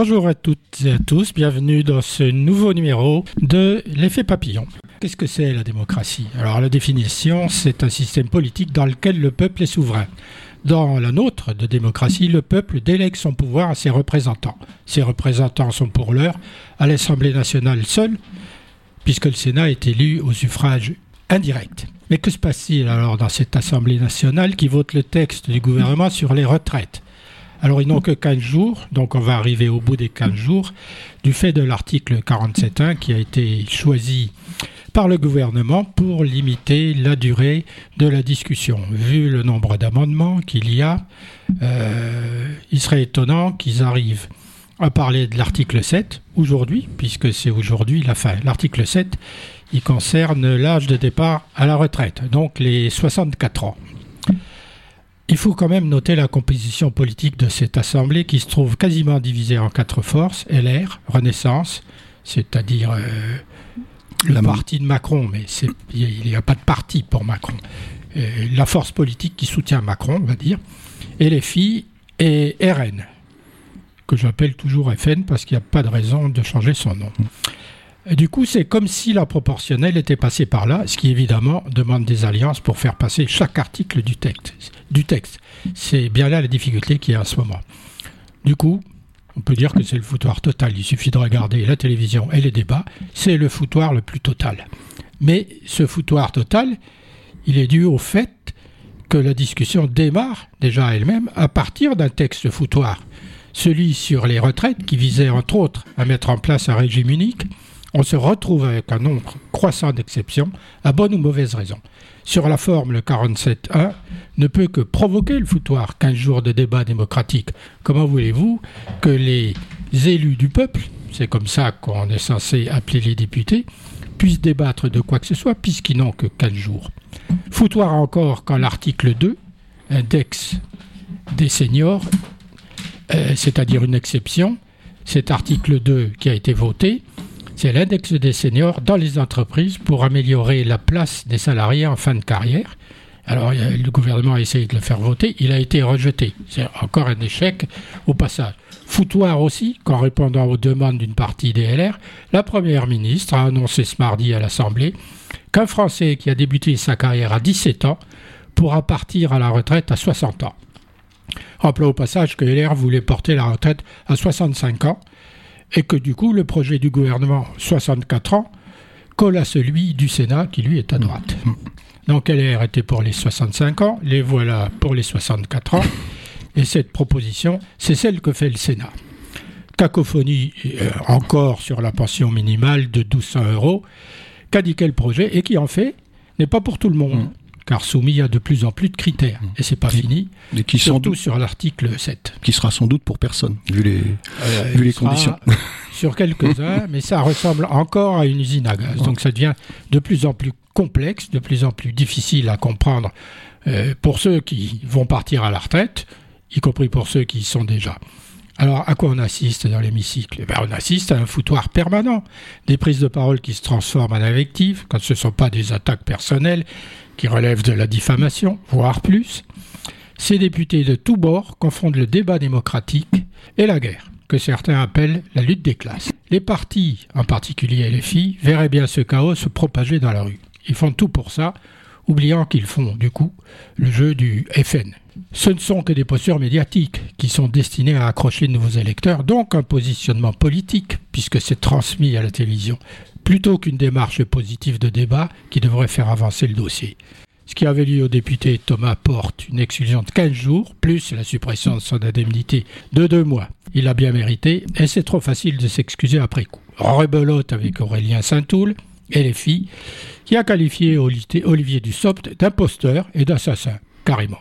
Bonjour à toutes et à tous, bienvenue dans ce nouveau numéro de l'effet papillon. Qu'est-ce que c'est la démocratie? Alors la définition, c'est un système politique dans lequel le peuple est souverain. Dans la nôtre de démocratie, le peuple délègue son pouvoir à ses représentants. Ces représentants sont pour l'heure à l'Assemblée nationale seule, puisque le Sénat est élu au suffrage indirect. Mais que se passe-t-il alors dans cette Assemblée nationale qui vote le texte du gouvernement sur les retraites? Alors ils n'ont que 15 jours, donc on va arriver au bout des 15 jours, du fait de l'article 47.1 qui a été choisi par le gouvernement pour limiter la durée de la discussion. Vu le nombre d'amendements qu'il y a, euh, il serait étonnant qu'ils arrivent à parler de l'article 7 aujourd'hui, puisque c'est aujourd'hui la fin. L'article 7, il concerne l'âge de départ à la retraite, donc les 64 ans. Il faut quand même noter la composition politique de cette Assemblée qui se trouve quasiment divisée en quatre forces, LR, Renaissance, c'est-à-dire euh, le parti de Macron, mais il n'y a pas de parti pour Macron. Euh, la force politique qui soutient Macron, on va dire, et les filles, et RN, que j'appelle toujours FN parce qu'il n'y a pas de raison de changer son nom. Du coup, c'est comme si la proportionnelle était passée par là, ce qui évidemment demande des alliances pour faire passer chaque article du texte. Du texte. C'est bien là la difficulté qui est en ce moment. Du coup, on peut dire que c'est le foutoir total. Il suffit de regarder la télévision et les débats. C'est le foutoir le plus total. Mais ce foutoir total, il est dû au fait que la discussion démarre déjà elle-même à partir d'un texte foutoir. Celui sur les retraites qui visait entre autres à mettre en place un régime unique on se retrouve avec un nombre croissant d'exceptions, à bonne ou mauvaise raison. Sur la forme, le 47.1 ne peut que provoquer le foutoir 15 jours de débat démocratique. Comment voulez-vous que les élus du peuple, c'est comme ça qu'on est censé appeler les députés, puissent débattre de quoi que ce soit puisqu'ils n'ont que 15 jours? Foutoir encore quand l'article 2, index des seniors, euh, c'est-à-dire une exception, cet article 2 qui a été voté, c'est l'index des seniors dans les entreprises pour améliorer la place des salariés en fin de carrière. Alors le gouvernement a essayé de le faire voter, il a été rejeté. C'est encore un échec au passage. Foutoir aussi, qu'en répondant aux demandes d'une partie des LR, la Première ministre a annoncé ce mardi à l'Assemblée qu'un Français qui a débuté sa carrière à 17 ans pourra partir à la retraite à 60 ans. Rappelons au passage que LR voulait porter la retraite à 65 ans, et que du coup le projet du gouvernement 64 ans colle à celui du Sénat qui lui est à droite. Mm. Donc LR était pour les 65 ans, les voilà pour les 64 ans, et cette proposition, c'est celle que fait le Sénat. Cacophonie euh, encore sur la pension minimale de 1200 euros, qu'a dit quel projet, et qui en fait n'est pas pour tout le monde. Car soumis à de plus en plus de critères. Et c'est pas fini, et qui surtout sur l'article 7. Qui sera sans doute pour personne, vu les, euh, vu les conditions. Sur quelques-uns, mais ça ressemble encore à une usine à gaz. Donc ça devient de plus en plus complexe, de plus en plus difficile à comprendre euh, pour ceux qui vont partir à la retraite, y compris pour ceux qui y sont déjà. Alors, à quoi on assiste dans l'hémicycle? Eh ben, On assiste à un foutoir permanent, des prises de parole qui se transforment en invectives, quand ce ne sont pas des attaques personnelles, qui relèvent de la diffamation, voire plus. Ces députés de tous bords confondent le débat démocratique et la guerre, que certains appellent la lutte des classes. Les partis, en particulier les filles, verraient bien ce chaos se propager dans la rue. Ils font tout pour ça, oubliant qu'ils font, du coup, le jeu du FN. Ce ne sont que des postures médiatiques qui sont destinées à accrocher de nouveaux électeurs, donc un positionnement politique, puisque c'est transmis à la télévision plutôt qu'une démarche positive de débat qui devrait faire avancer le dossier. Ce qui avait lieu au député Thomas Porte, une exclusion de 15 jours, plus la suppression de son indemnité de deux mois. Il a bien mérité, et c'est trop facile de s'excuser après coup. Rebelote avec Aurélien Saint-Toul et les filles, qui a qualifié Olivier Dussopt d'imposteur et d'assassin carrément.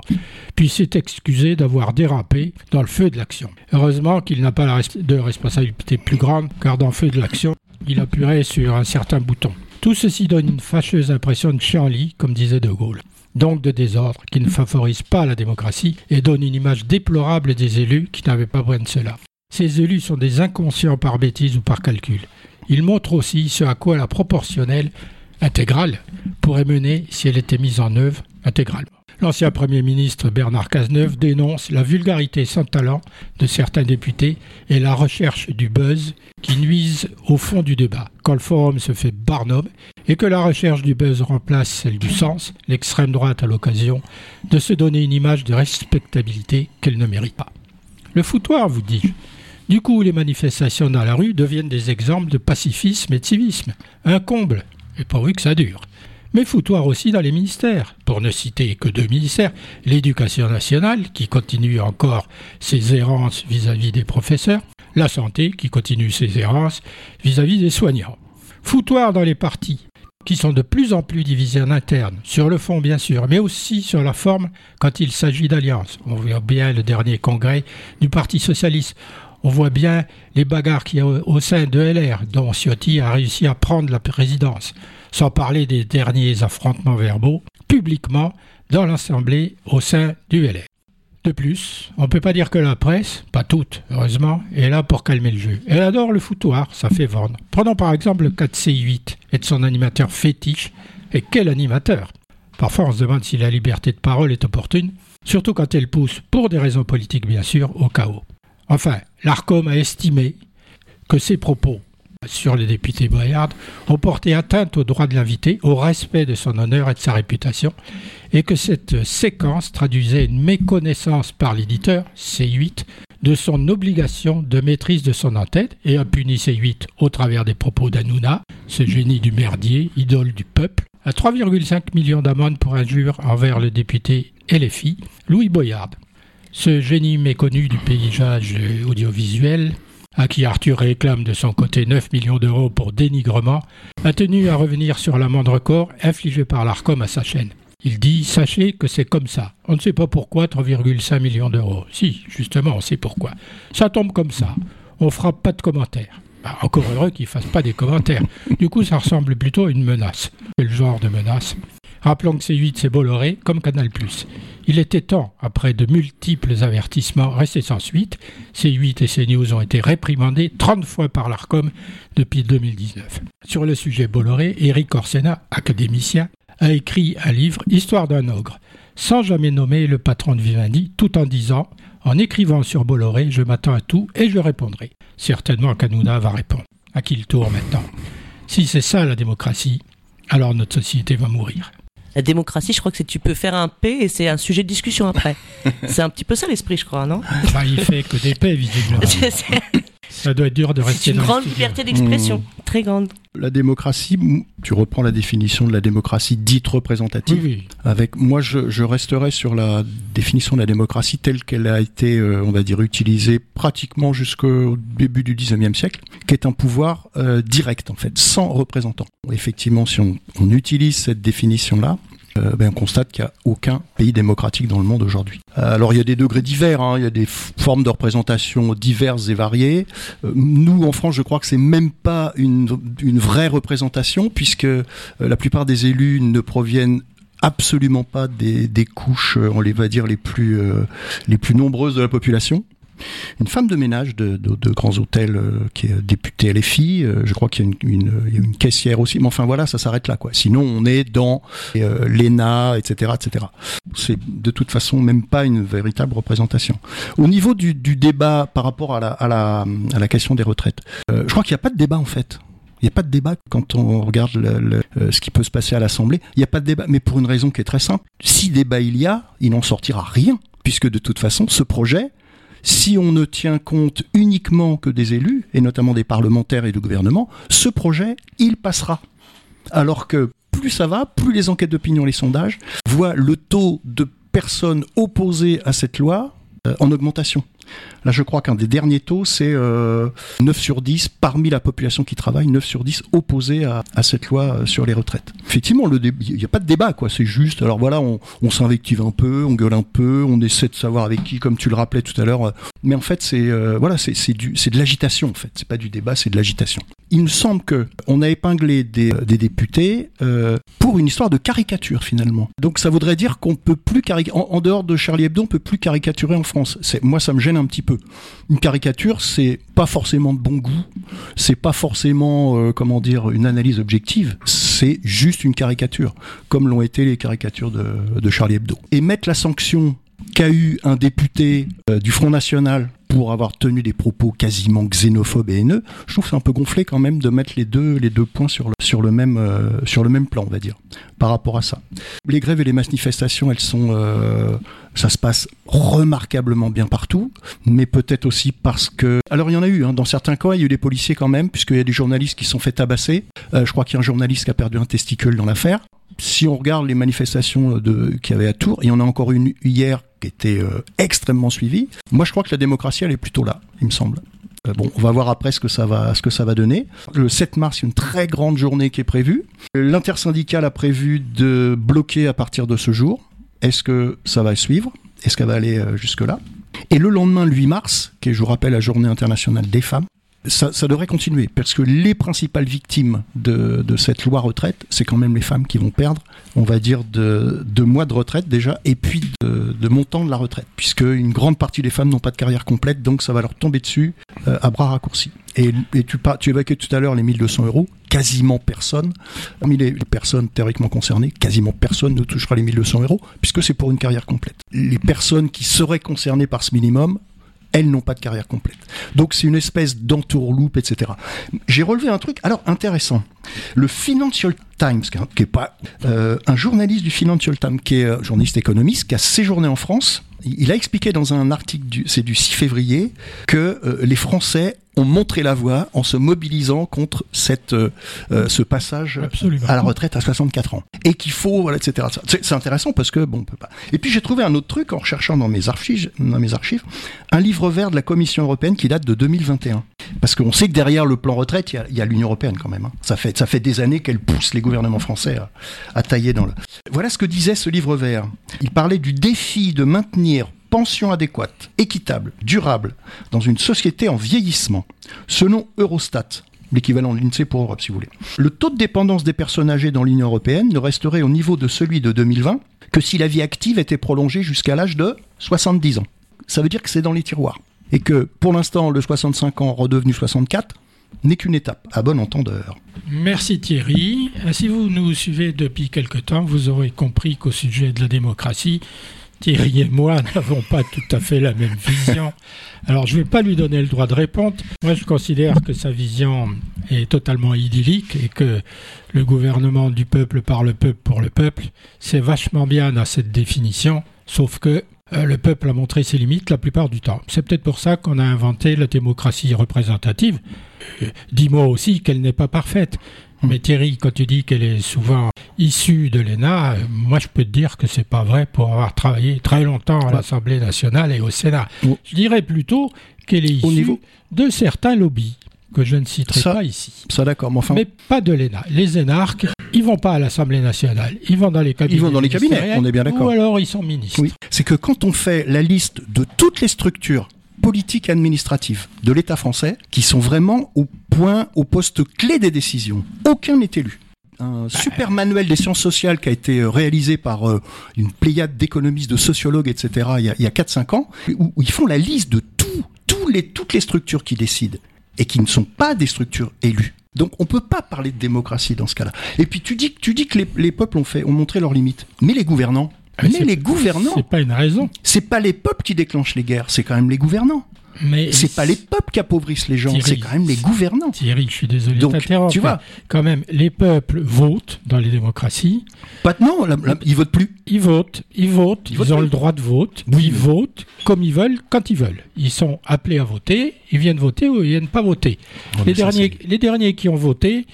Puis s'est excusé d'avoir dérapé dans le feu de l'action. Heureusement qu'il n'a pas de responsabilité plus grande, car dans le feu de l'action, il appuierait sur un certain bouton. Tout ceci donne une fâcheuse impression de chienlit, comme disait De Gaulle. Donc de désordre qui ne favorise pas la démocratie et donne une image déplorable des élus qui n'avaient pas besoin de cela. Ces élus sont des inconscients par bêtise ou par calcul. Ils montrent aussi ce à quoi la proportionnelle intégrale pourrait mener si elle était mise en œuvre intégralement. L'ancien Premier ministre Bernard Cazeneuve dénonce la vulgarité sans talent de certains députés et la recherche du buzz qui nuisent au fond du débat. Quand le forum se fait barnum et que la recherche du buzz remplace celle du sens, l'extrême droite a l'occasion de se donner une image de respectabilité qu'elle ne mérite pas. Le foutoir, vous dis-je. Du coup, les manifestations dans la rue deviennent des exemples de pacifisme et de civisme. Un comble, et pourvu que ça dure mais foutoir aussi dans les ministères. Pour ne citer que deux ministères, l'éducation nationale, qui continue encore ses errances vis-à-vis des professeurs, la santé, qui continue ses errances vis-à-vis des soignants. Foutoir dans les partis, qui sont de plus en plus divisés en interne, sur le fond bien sûr, mais aussi sur la forme quand il s'agit d'alliances. On voit bien le dernier congrès du Parti socialiste. On voit bien les bagarres qu'il y a au sein de LR, dont Ciotti a réussi à prendre la présidence sans parler des derniers affrontements verbaux, publiquement dans l'Assemblée au sein du LR. De plus, on ne peut pas dire que la presse, pas toute, heureusement, est là pour calmer le jeu. Elle adore le foutoir, ça fait vendre. Prenons par exemple le 4C8 et de son animateur fétiche. Et quel animateur Parfois on se demande si la liberté de parole est opportune, surtout quand elle pousse, pour des raisons politiques bien sûr, au chaos. Enfin, l'ARCOM a estimé que ses propos sur les députés Boyard ont porté atteinte au droit de l'invité, au respect de son honneur et de sa réputation, et que cette séquence traduisait une méconnaissance par l'éditeur, C8, de son obligation de maîtrise de son entête et a puni C8 au travers des propos d'Anouna, ce génie du merdier, idole du peuple, à 3,5 millions d'amendes pour injure envers le député LFI, Louis Boyard. Ce génie méconnu du paysage audiovisuel à qui Arthur réclame de son côté 9 millions d'euros pour dénigrement, a tenu à revenir sur l'amende record infligée par l'ARCOM à sa chaîne. Il dit Sachez que c'est comme ça. On ne sait pas pourquoi 3,5 millions d'euros. Si, justement, on sait pourquoi. Ça tombe comme ça. On fera pas de commentaires. Bah, encore heureux qu'il ne fasse pas des commentaires. Du coup, ça ressemble plutôt à une menace. Quel genre de menace? Rappelons que C8 c'est Bolloré comme Canal+. Il était temps, après de multiples avertissements restés sans suite, C8 et CNews ont été réprimandés 30 fois par l'ARCOM depuis 2019. Sur le sujet Bolloré, Eric Orsena, académicien, a écrit un livre Histoire d'un ogre, sans jamais nommer le patron de Vivendi, tout en disant En écrivant sur Bolloré, je m'attends à tout et je répondrai. Certainement qu'Anouna va répondre. À qui le tour maintenant? Si c'est ça la démocratie, alors notre société va mourir la démocratie, je crois que c'est tu peux faire un P et c'est un sujet de discussion après. c'est un petit peu ça l'esprit, je crois, non? Bah, Il fait que des P, visiblement. ça doit être dur de rester une grande liberté d'expression, mmh. très grande. La démocratie, tu reprends la définition de la démocratie dite représentative. Oui, Avec moi, je, je, resterai sur la définition de la démocratie telle qu'elle a été, euh, on va dire, utilisée pratiquement jusqu'au début du 19e siècle, qui est un pouvoir euh, direct en fait, sans représentant. Effectivement, si on, on utilise cette définition-là, euh, ben, on constate qu'il n'y a aucun pays démocratique dans le monde aujourd'hui. Euh, alors il y a des degrés divers, hein, il y a des formes de représentation diverses et variées. Euh, nous, en France, je crois que c'est même pas une, vraie représentation, puisque la plupart des élus ne proviennent absolument pas des, couches, on les va dire les plus nombreuses de la population une femme de ménage de, grands hôtels euh, qui est députée LFI. Euh, je crois qu'il y, a une, caissière aussi. Mais enfin voilà, ça s'arrête là. quoi. Sinon, on est dans euh, l'ENA, etc., etc. C'est de toute façon même pas une véritable représentation. Au niveau du, débat par rapport à la, question des retraites, je crois qu'il n'y a pas de débat en fait. Il n'y a pas de débat quand on regarde ce qui peut se passer à l'Assemblée. Il n'y a pas de débat, mais pour une raison qui est très simple. Si débat il y a, il n'en sortira rien, puisque de toute façon, ce projet, si on ne tient compte uniquement que des élus, et notamment des parlementaires et du gouvernement, ce projet, il passera. Alors que plus ça va, plus les enquêtes d'opinion, les sondages voient le taux de personnes opposées à cette loi euh, en augmentation. Là, je crois qu'un des derniers taux, c'est 9 euh, sur 10 parmi la population qui travaille, 9 sur 10 opposés à, cette loi euh, sur les retraites. Effectivement, il n'y a pas de débat, quoi. C'est juste, alors voilà, on, s'invective un peu, on gueule un peu, on essaie de savoir avec qui, comme tu le rappelais tout à l'heure. Mais en fait, c'est voilà, c'est de l'agitation, en fait. C'est pas du débat, c'est de l'agitation. il me semble que on a épinglé des, députés euh, pour une histoire de caricature finalement. Donc ça voudrait dire qu'on peut plus caricaturer, en, dehors de Charlie Hebdo, on peut plus caricaturer en France. Moi, ça me gêne un petit peu. Une caricature, c'est pas forcément de bon goût, c'est pas forcément, euh, comment dire, une analyse objective. C'est juste une caricature, comme l'ont été les caricatures de, Charlie Hebdo. Et mettre la sanction qu'a eu un député euh, du Front National pour avoir tenu des propos quasiment xénophobes et haineux, je trouve c'est un peu gonflé quand même de mettre les deux, les deux points sur le, sur, le même, euh, sur le même plan, on va dire, par rapport à ça. Les grèves et les manifestations, elles sont, ça se passe remarquablement bien partout, mais peut-être aussi parce que, alors il y en a eu, hein, dans certains cas, il y a eu des policiers quand même, puisqu'il y a des journalistes qui sont fait tabasser. je crois qu'il y a un journaliste qui a perdu un testicule dans l'affaire si on regarde les manifestations qu'il y avait à Tours, il y en a encore une hier qui était euh, extrêmement suivie. Moi, je crois que la démocratie, elle est plutôt là, il me semble. Euh, bon, on va voir après ce que ça va, ce que ça va donner. Le 7 mars, une très grande journée qui est prévue. L'intersyndicale a prévu de bloquer à partir de ce jour. Est-ce que ça va suivre? Est-ce qu'elle va aller euh, jusque-là? Et le lendemain, le 8 mars, qui est, je vous rappelle, la journée internationale des femmes, ça, devrait continuer, parce que les principales victimes de, cette loi retraite, c'est quand même les femmes qui vont perdre, on va dire, de, mois de retraite déjà, et puis de, montant de la retraite, puisque une grande partie des femmes n'ont pas de carrière complète, donc ça va leur tomber dessus euh, à bras raccourcis. Et, tu évoquais tout à l'heure les 1200 euros, quasiment personne, parmi les personnes théoriquement concernées, quasiment personne ne touchera les 1200 euros, puisque c'est pour une carrière complète. Les personnes qui seraient concernées par ce minimum elles n'ont pas de carrière complète. Donc c'est une espèce d'entourloupe, etc. J'ai relevé un truc, alors intéressant. Le Financial Times, qui est pas euh, un journaliste du Financial Times, qui est euh, journaliste économiste, qui a séjourné en France, il a expliqué dans un article, c'est du 6 février, que euh, les Français ont montré la voie en se mobilisant contre cette, euh, ce passage à la retraite à 64 ans. Et qu'il faut, voilà, etc. C'est intéressant parce que, bon, on peut pas. Et puis j'ai trouvé un autre truc en recherchant dans mes archives, dans mes archives, un livre vert de la Commission européenne qui date de 2021. Parce qu'on sait que derrière le plan retraite, il y a, l'Union européenne quand même. Hein. Ça, fait, ça fait des années qu'elle pousse les gouvernements français à tailler dans le. Voilà ce que disait ce livre vert. Il parlait du défi de maintenir pension adéquate, équitable, durable, dans une société en vieillissement, selon Eurostat, l'équivalent de l'INSEE pour Europe si vous voulez. Le taux de dépendance des personnes âgées dans l'Union européenne ne resterait au niveau de celui de 2020 que si la vie active était prolongée jusqu'à l'âge de 70 ans. Ça veut dire que c'est dans les tiroirs. Et que pour l'instant, le 65 ans redevenu 64 n'est qu'une étape, à bon entendeur. Merci Thierry. Si vous nous suivez depuis quelque temps, vous aurez compris qu'au sujet de la démocratie, Thierry et moi n'avons pas tout à fait la même vision. Alors je ne vais pas lui donner le droit de répondre. Moi je considère que sa vision est totalement idyllique et que le gouvernement du peuple par le peuple pour le peuple, c'est vachement bien dans cette définition, sauf que euh, le peuple a montré ses limites la plupart du temps. C'est peut-être pour ça qu'on a inventé la démocratie représentative. Euh, dis-moi aussi qu'elle n'est pas parfaite. Mais Thierry, quand tu dis qu'elle est souvent issue de l'ENA, moi je peux te dire que c'est pas vrai pour avoir travaillé très longtemps à l'Assemblée nationale et au Sénat. Je dirais plutôt qu'elle est issue de certains lobbies que je ne citerai pas ici. Ça d'accord, mais enfin. Mais pas de l'ENA. Les énarques, ils vont pas à l'Assemblée nationale, ils vont dans les cabinets. Ils vont dans les cabinets, on est bien d'accord. Ou alors ils sont ministres. Oui. C'est que quand on fait la liste de toutes les structures politiques et administratives de l'État français qui sont vraiment au point, au poste clé des décisions. Aucun n'est élu un super manuel des sciences sociales qui a été euh, réalisé par euh, une pléiade d'économistes, de sociologues, etc. il y a, a 4-5 ans, où, ils font la liste de tout, tous les, toutes les structures qui décident et qui ne sont pas des structures élues. Donc on peut pas parler de démocratie dans ce cas-là. Et puis tu dis, tu dis que les, les peuples ont fait, ont montré leurs limites, mais les gouvernants, mais les gouvernants. C'est pas une raison. C'est pas les peuples qui déclenchent les guerres, c'est quand même les gouvernants. Mais c'est pas les peuples qui appauvrissent les gens, c'est quand même les gouvernants. Thierry, je suis désolé de. Tu vois, quand même, les peuples votent dans les démocraties. Pas non, ils votent plus. Ils votent, ils votent, ils, ont le droit de vote. Ils votent comme ils veulent, quand ils veulent. Ils sont appelés à voter, ils viennent voter ou ils viennent pas voter. les derniers, les derniers qui ont voté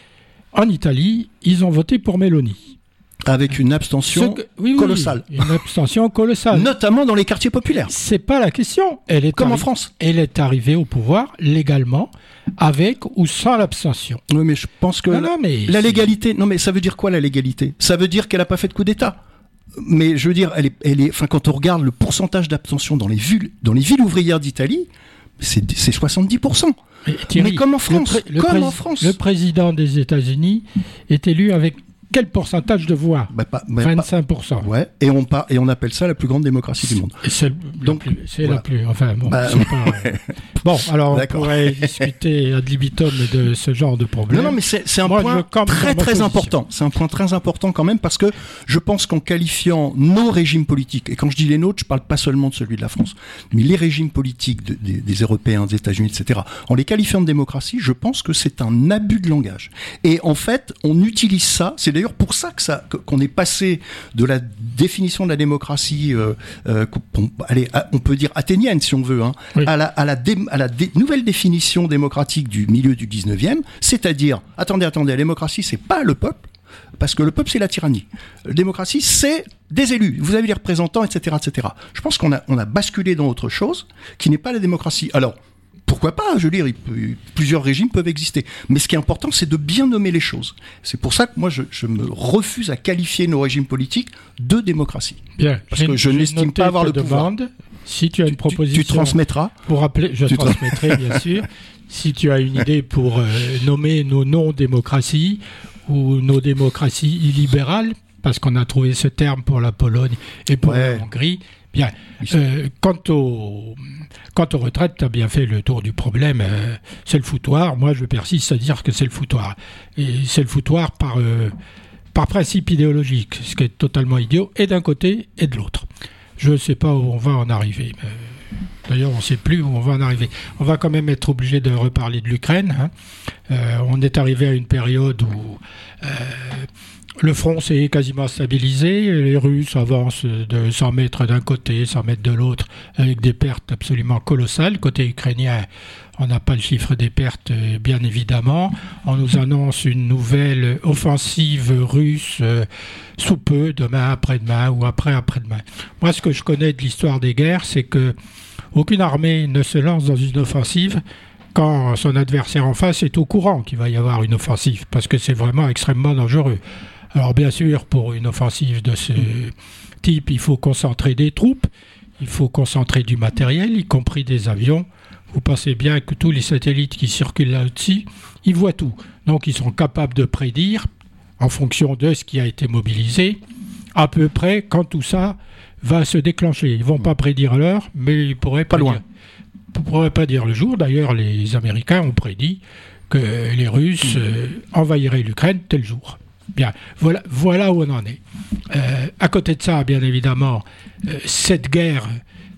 en Italie, ils ont voté pour Mélanie avec une abstention colossale. une abstention colossale. Notamment dans les quartiers populaires. C'est pas la question. Elle est comme en France. Elle est arrivée au pouvoir légalement, avec ou sans l'abstention. Oui, mais je pense que la, la légalité. Non, mais ça veut dire quoi la légalité? Ça veut dire qu'elle n'a pas fait de coup d'État. Mais je veux dire, elle est, elle est, enfin, quand on regarde le pourcentage d'abstention dans les villes, dans les villes ouvrières d'Italie, c'est 70%. Mais, comme en France, comme en France. Le président des États-Unis est élu avec quel pourcentage de voix 25%. ouais, et on, et on appelle ça la plus grande démocratie du monde. C'est Donc, c'est la plus. Enfin, bon, bah, bon alors on pourrait discuter ad libitum de ce genre de problème. Non, non, mais c'est un point très très important. C'est un point très important quand même parce que je pense qu'en qualifiant nos régimes politiques, et quand je dis les nôtres, je parle pas seulement de celui de la France, mais les régimes politiques des, des Européens, des États-Unis, etc., en les qualifiant de démocratie, je pense que c'est un abus de langage. Et en fait, on utilise ça, c'est d'ailleurs pour ça que ça qu'on est passé de la définition de la démocratie, euh, euh, allez, on peut dire athénienne si on veut, hein, à la, à la, à la nouvelle définition démocratique du milieu du 19e, c'est-à-dire, attendez, attendez, la démocratie, c'est pas le peuple, parce que le peuple, c'est la tyrannie. La démocratie, c'est des élus. Vous avez les représentants, etc., etc. Je pense qu'on a, on a basculé dans autre chose qui n'est pas la démocratie. Alors, pourquoi pas Je veux dire, plusieurs régimes peuvent exister. Mais ce qui est important, c'est de bien nommer les choses. C'est pour ça que moi, je, me refuse à qualifier nos régimes politiques de démocratie. Bien. Parce que je n'estime pas avoir le demande, pouvoir. Si tu as une proposition, tu, transmettras. Pour rappeler, je transmettrai bien sûr. Si tu as une idée pour euh, nommer nos non-démocraties ou nos démocraties illibérales, parce qu'on a trouvé ce terme pour la Pologne et pour la Hongrie, Bien. Euh, quant, au, quant aux retraites, tu as bien fait le tour du problème. Euh, c'est le foutoir. Moi, je persiste à dire que c'est le foutoir. Et c'est le foutoir par, euh, par principe idéologique, ce qui est totalement idiot, et d'un côté et de l'autre. Je ne sais pas où on va en arriver. D'ailleurs, on ne sait plus où on va en arriver. On va quand même être obligé de reparler de l'Ukraine. Hein. on est arrivé à une période où le front s'est quasiment stabilisé. Les Russes avancent de 100 mètres d'un côté, 100 mètres de l'autre, avec des pertes absolument colossales. Côté ukrainien, on n'a pas le chiffre des pertes, bien évidemment. On nous annonce une nouvelle offensive russe euh, sous peu, demain, après-demain ou après-après-demain. Moi, ce que je connais de l'histoire des guerres, c'est que aucune armée ne se lance dans une offensive quand son adversaire en face est au courant qu'il va y avoir une offensive, parce que c'est vraiment extrêmement dangereux. Alors bien sûr, pour une offensive de ce type, il faut concentrer des troupes, il faut concentrer du matériel, y compris des avions. Vous pensez bien que tous les satellites qui circulent là-dessus, ils voient tout. Donc ils sont capables de prédire, en fonction de ce qui a été mobilisé, à peu près quand tout ça va se déclencher. Ils ne vont pas prédire l'heure, mais ils pourraient pas loin. pourraient pas dire le jour. D'ailleurs, les Américains ont prédit que les Russes euh, envahiraient l'Ukraine tel jour. Bien, voilà, où on en est. Euh, à côté de ça, bien évidemment, euh, cette guerre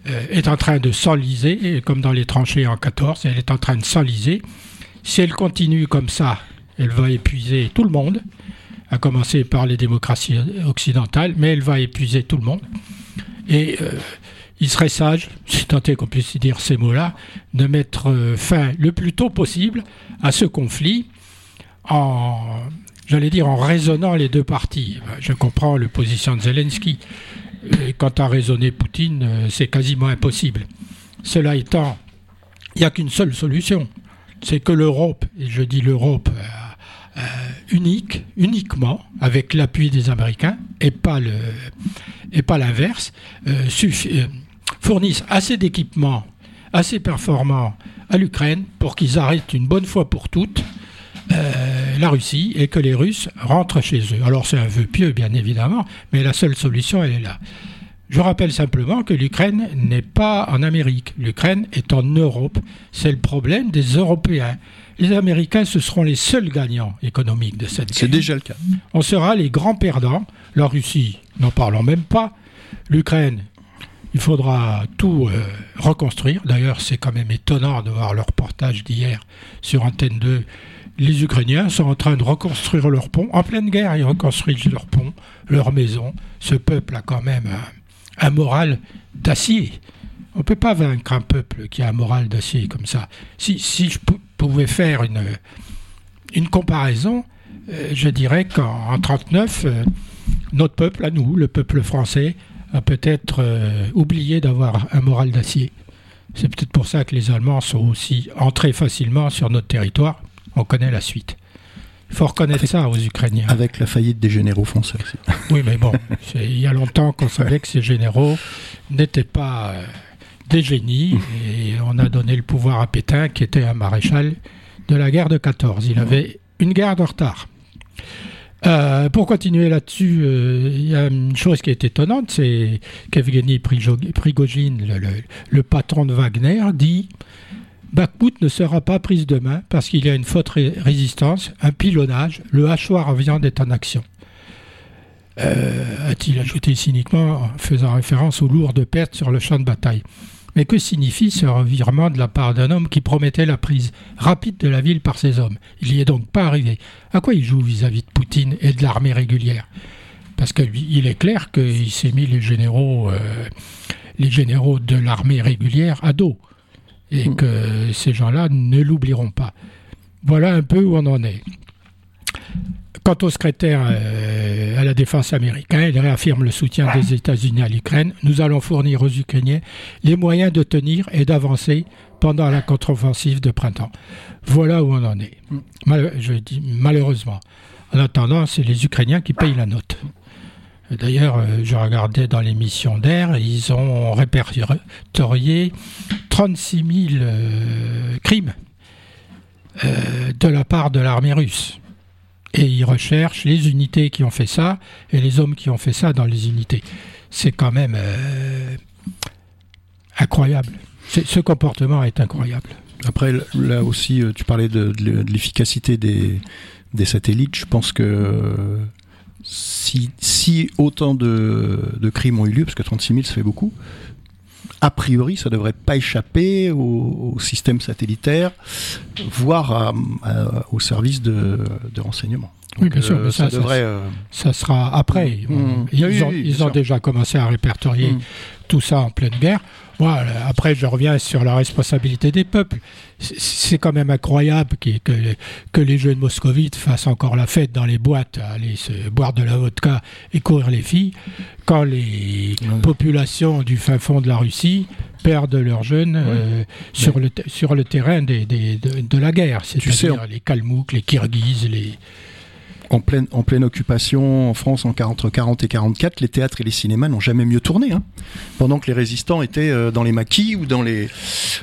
euh, est en train de s'enliser, comme dans les tranchées en 14, elle est en train de s'enliser. Si elle continue comme ça, elle va épuiser tout le monde, à commencer par les démocraties occidentales, mais elle va épuiser tout le monde. Et il serait sage, si tant est qu'on puisse dire ces mots-là, de mettre fin le plus tôt possible à ce conflit en j'allais dire, en raisonnant les deux parties. Je comprends le position de Zelensky. Et quant à raisonner Poutine, euh, c'est quasiment impossible. Cela étant, il n'y a qu'une seule solution. C'est que l'Europe, et je dis l'Europe euh, euh, unique, uniquement, avec l'appui des Américains, et pas le, et pas l'inverse, fournissent assez d'équipements, assez performants à l'Ukraine pour qu'ils arrêtent une bonne fois pour toutes euh, la Russie et que les Russes rentrent chez eux. Alors c'est un vœu pieux, bien évidemment, mais la seule solution, elle est là. Je rappelle simplement que l'Ukraine n'est pas en Amérique, l'Ukraine est en Europe. C'est le problème des Européens. Les Américains, ce seront les seuls gagnants économiques de cette guerre. C'est déjà le cas. On sera les grands perdants. La Russie, n'en parlons même pas. L'Ukraine, il faudra tout euh, reconstruire. D'ailleurs, c'est quand même étonnant de voir le reportage d'hier sur Antenne 2 les Ukrainiens sont en train de reconstruire leur pont. En pleine guerre, ils reconstruisent leur pont, leur maison. Ce peuple a quand même un, moral d'acier. On ne peut pas vaincre un peuple qui a un moral d'acier comme ça. Si, je pouvais faire une, une comparaison, euh, je dirais qu'en 1939, euh, notre peuple, à nous, le peuple français, a peut-être euh, oublié d'avoir un moral d'acier. C'est peut-être pour ça que les Allemands sont aussi entrés facilement sur notre territoire on connaît la suite. Il faut reconnaître ça aux Ukrainiens. Avec la faillite des généraux français aussi. Oui, mais bon, il y a longtemps qu'on savait que ces généraux n'étaient pas, euh, des génies et on a donné le pouvoir à Pétain qui était un maréchal de la guerre de 14. Il avait une guerre de retard. Euh, pour continuer là-dessus, euh, il y a une chose qui est étonnante, c'est qu'Evgeny Prigogine, le, patron de Wagner, dit Bakhmut ne sera pas prise demain parce qu'il y a une faute résistance, un pilonnage, le hachoir à viande est en action. Euh, a-t-il ajouté cyniquement, en faisant référence aux lourdes pertes sur le champ de bataille. Mais que signifie ce revirement de la part d'un homme qui promettait la prise rapide de la ville par ses hommes? Il n'y est donc pas arrivé. À quoi il joue vis-à-vis de Poutine et de l'armée régulière? Parce qu'il est clair qu'il s'est mis les généraux, euh, les généraux de l'armée régulière à dos. Et hmm. que ces gens-là ne l'oublieront pas. Voilà un peu où on en est. Quant au secrétaire euh, à la défense américain, il réaffirme le soutien des États-Unis à l'Ukraine. Nous allons fournir aux Ukrainiens les moyens de tenir et d'avancer pendant la contre-offensive de printemps. Voilà où on en est. je dis malheureusement. En attendant, c'est les Ukrainiens qui payent la note. D'ailleurs, euh, je regardais dans l'émission d'air, ils ont répertorié 36 000 euh, crimes de la part de l'armée russe. Et ils recherchent les unités qui ont fait ça et les hommes qui ont fait ça dans les unités. C'est quand même euh, incroyable. Ce comportement est incroyable. Après, là aussi, euh, tu parlais de, l'efficacité des, satellites. Je pense que si, autant de, de, crimes ont eu lieu, parce que 36 000, ça fait beaucoup, a priori, ça ne devrait pas échapper au, système satellitaire, voire au service de, renseignement. Oui, bien sûr, mais euh, ça, devrait, euh, ça, sera après. Mm, mm. ils, ont, déjà commencé à répertorier mm. tout ça en pleine guerre. Moi, après, je reviens sur la responsabilité des peuples. C'est quand même incroyable que, que, les jeunes moscovites fassent encore la fête dans les boîtes, aller se boire de la vodka et courir les filles, quand les populations du fin fond de la Russie perdent leurs jeunes euh, sur, le, sur le terrain des, de, la guerre. C'est-à-dire les Kalmouks, les Kirghizes, les en pleine, en pleine occupation en France en 40, entre 40 et 44, les théâtres et les cinémas n'ont jamais mieux tourné. Hein. pendant que les résistants étaient euh, dans les maquis ou dans les,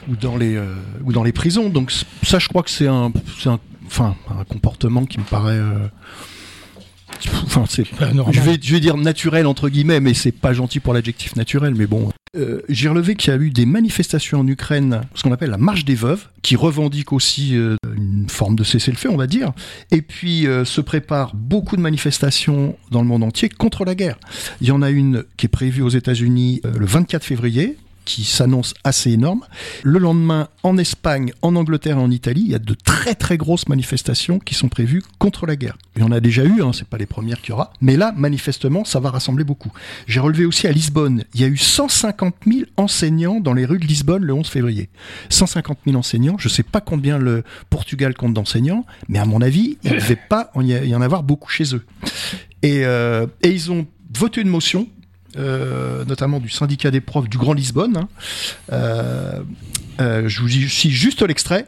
ou dans les, euh, ou dans les prisons. Donc ça, je crois que c'est un, un, enfin, un comportement qui me paraît... Euh, enfin, c'est, je vais, je vais dire naturel entre guillemets, mais c'est pas gentil pour l'adjectif naturel, mais bon. Euh, j'ai relevé qu'il y a eu des manifestations en Ukraine, ce qu'on appelle la marche des veuves, qui revendique aussi euh, une forme de cessez-le-feu, on va dire. Et puis euh, se préparent beaucoup de manifestations dans le monde entier contre la guerre. Il y en a une qui est prévue aux États-Unis le 24 février, qui s'annonce assez énorme. Le lendemain, en Espagne, en Angleterre et en Italie, il y a de très très grosses manifestations qui sont prévues contre la guerre. Il y en a déjà eu, hein, c'est pas les premières qu'il y aura, mais là, manifestement, ça va rassembler beaucoup. J'ai relevé aussi à Lisbonne, il y a eu 150 000 enseignants dans les rues de Lisbonne le 11 février. 150 000 enseignants, je sais pas combien le Portugal compte d'enseignants, mais à mon avis, il ne devait pas y en avoir beaucoup chez eux. Et, euh, et ils ont voté une motion euh, notamment du syndicat des profs du Grand Lisbonne. Hein. Euh, euh, je vous dis juste l'extrait.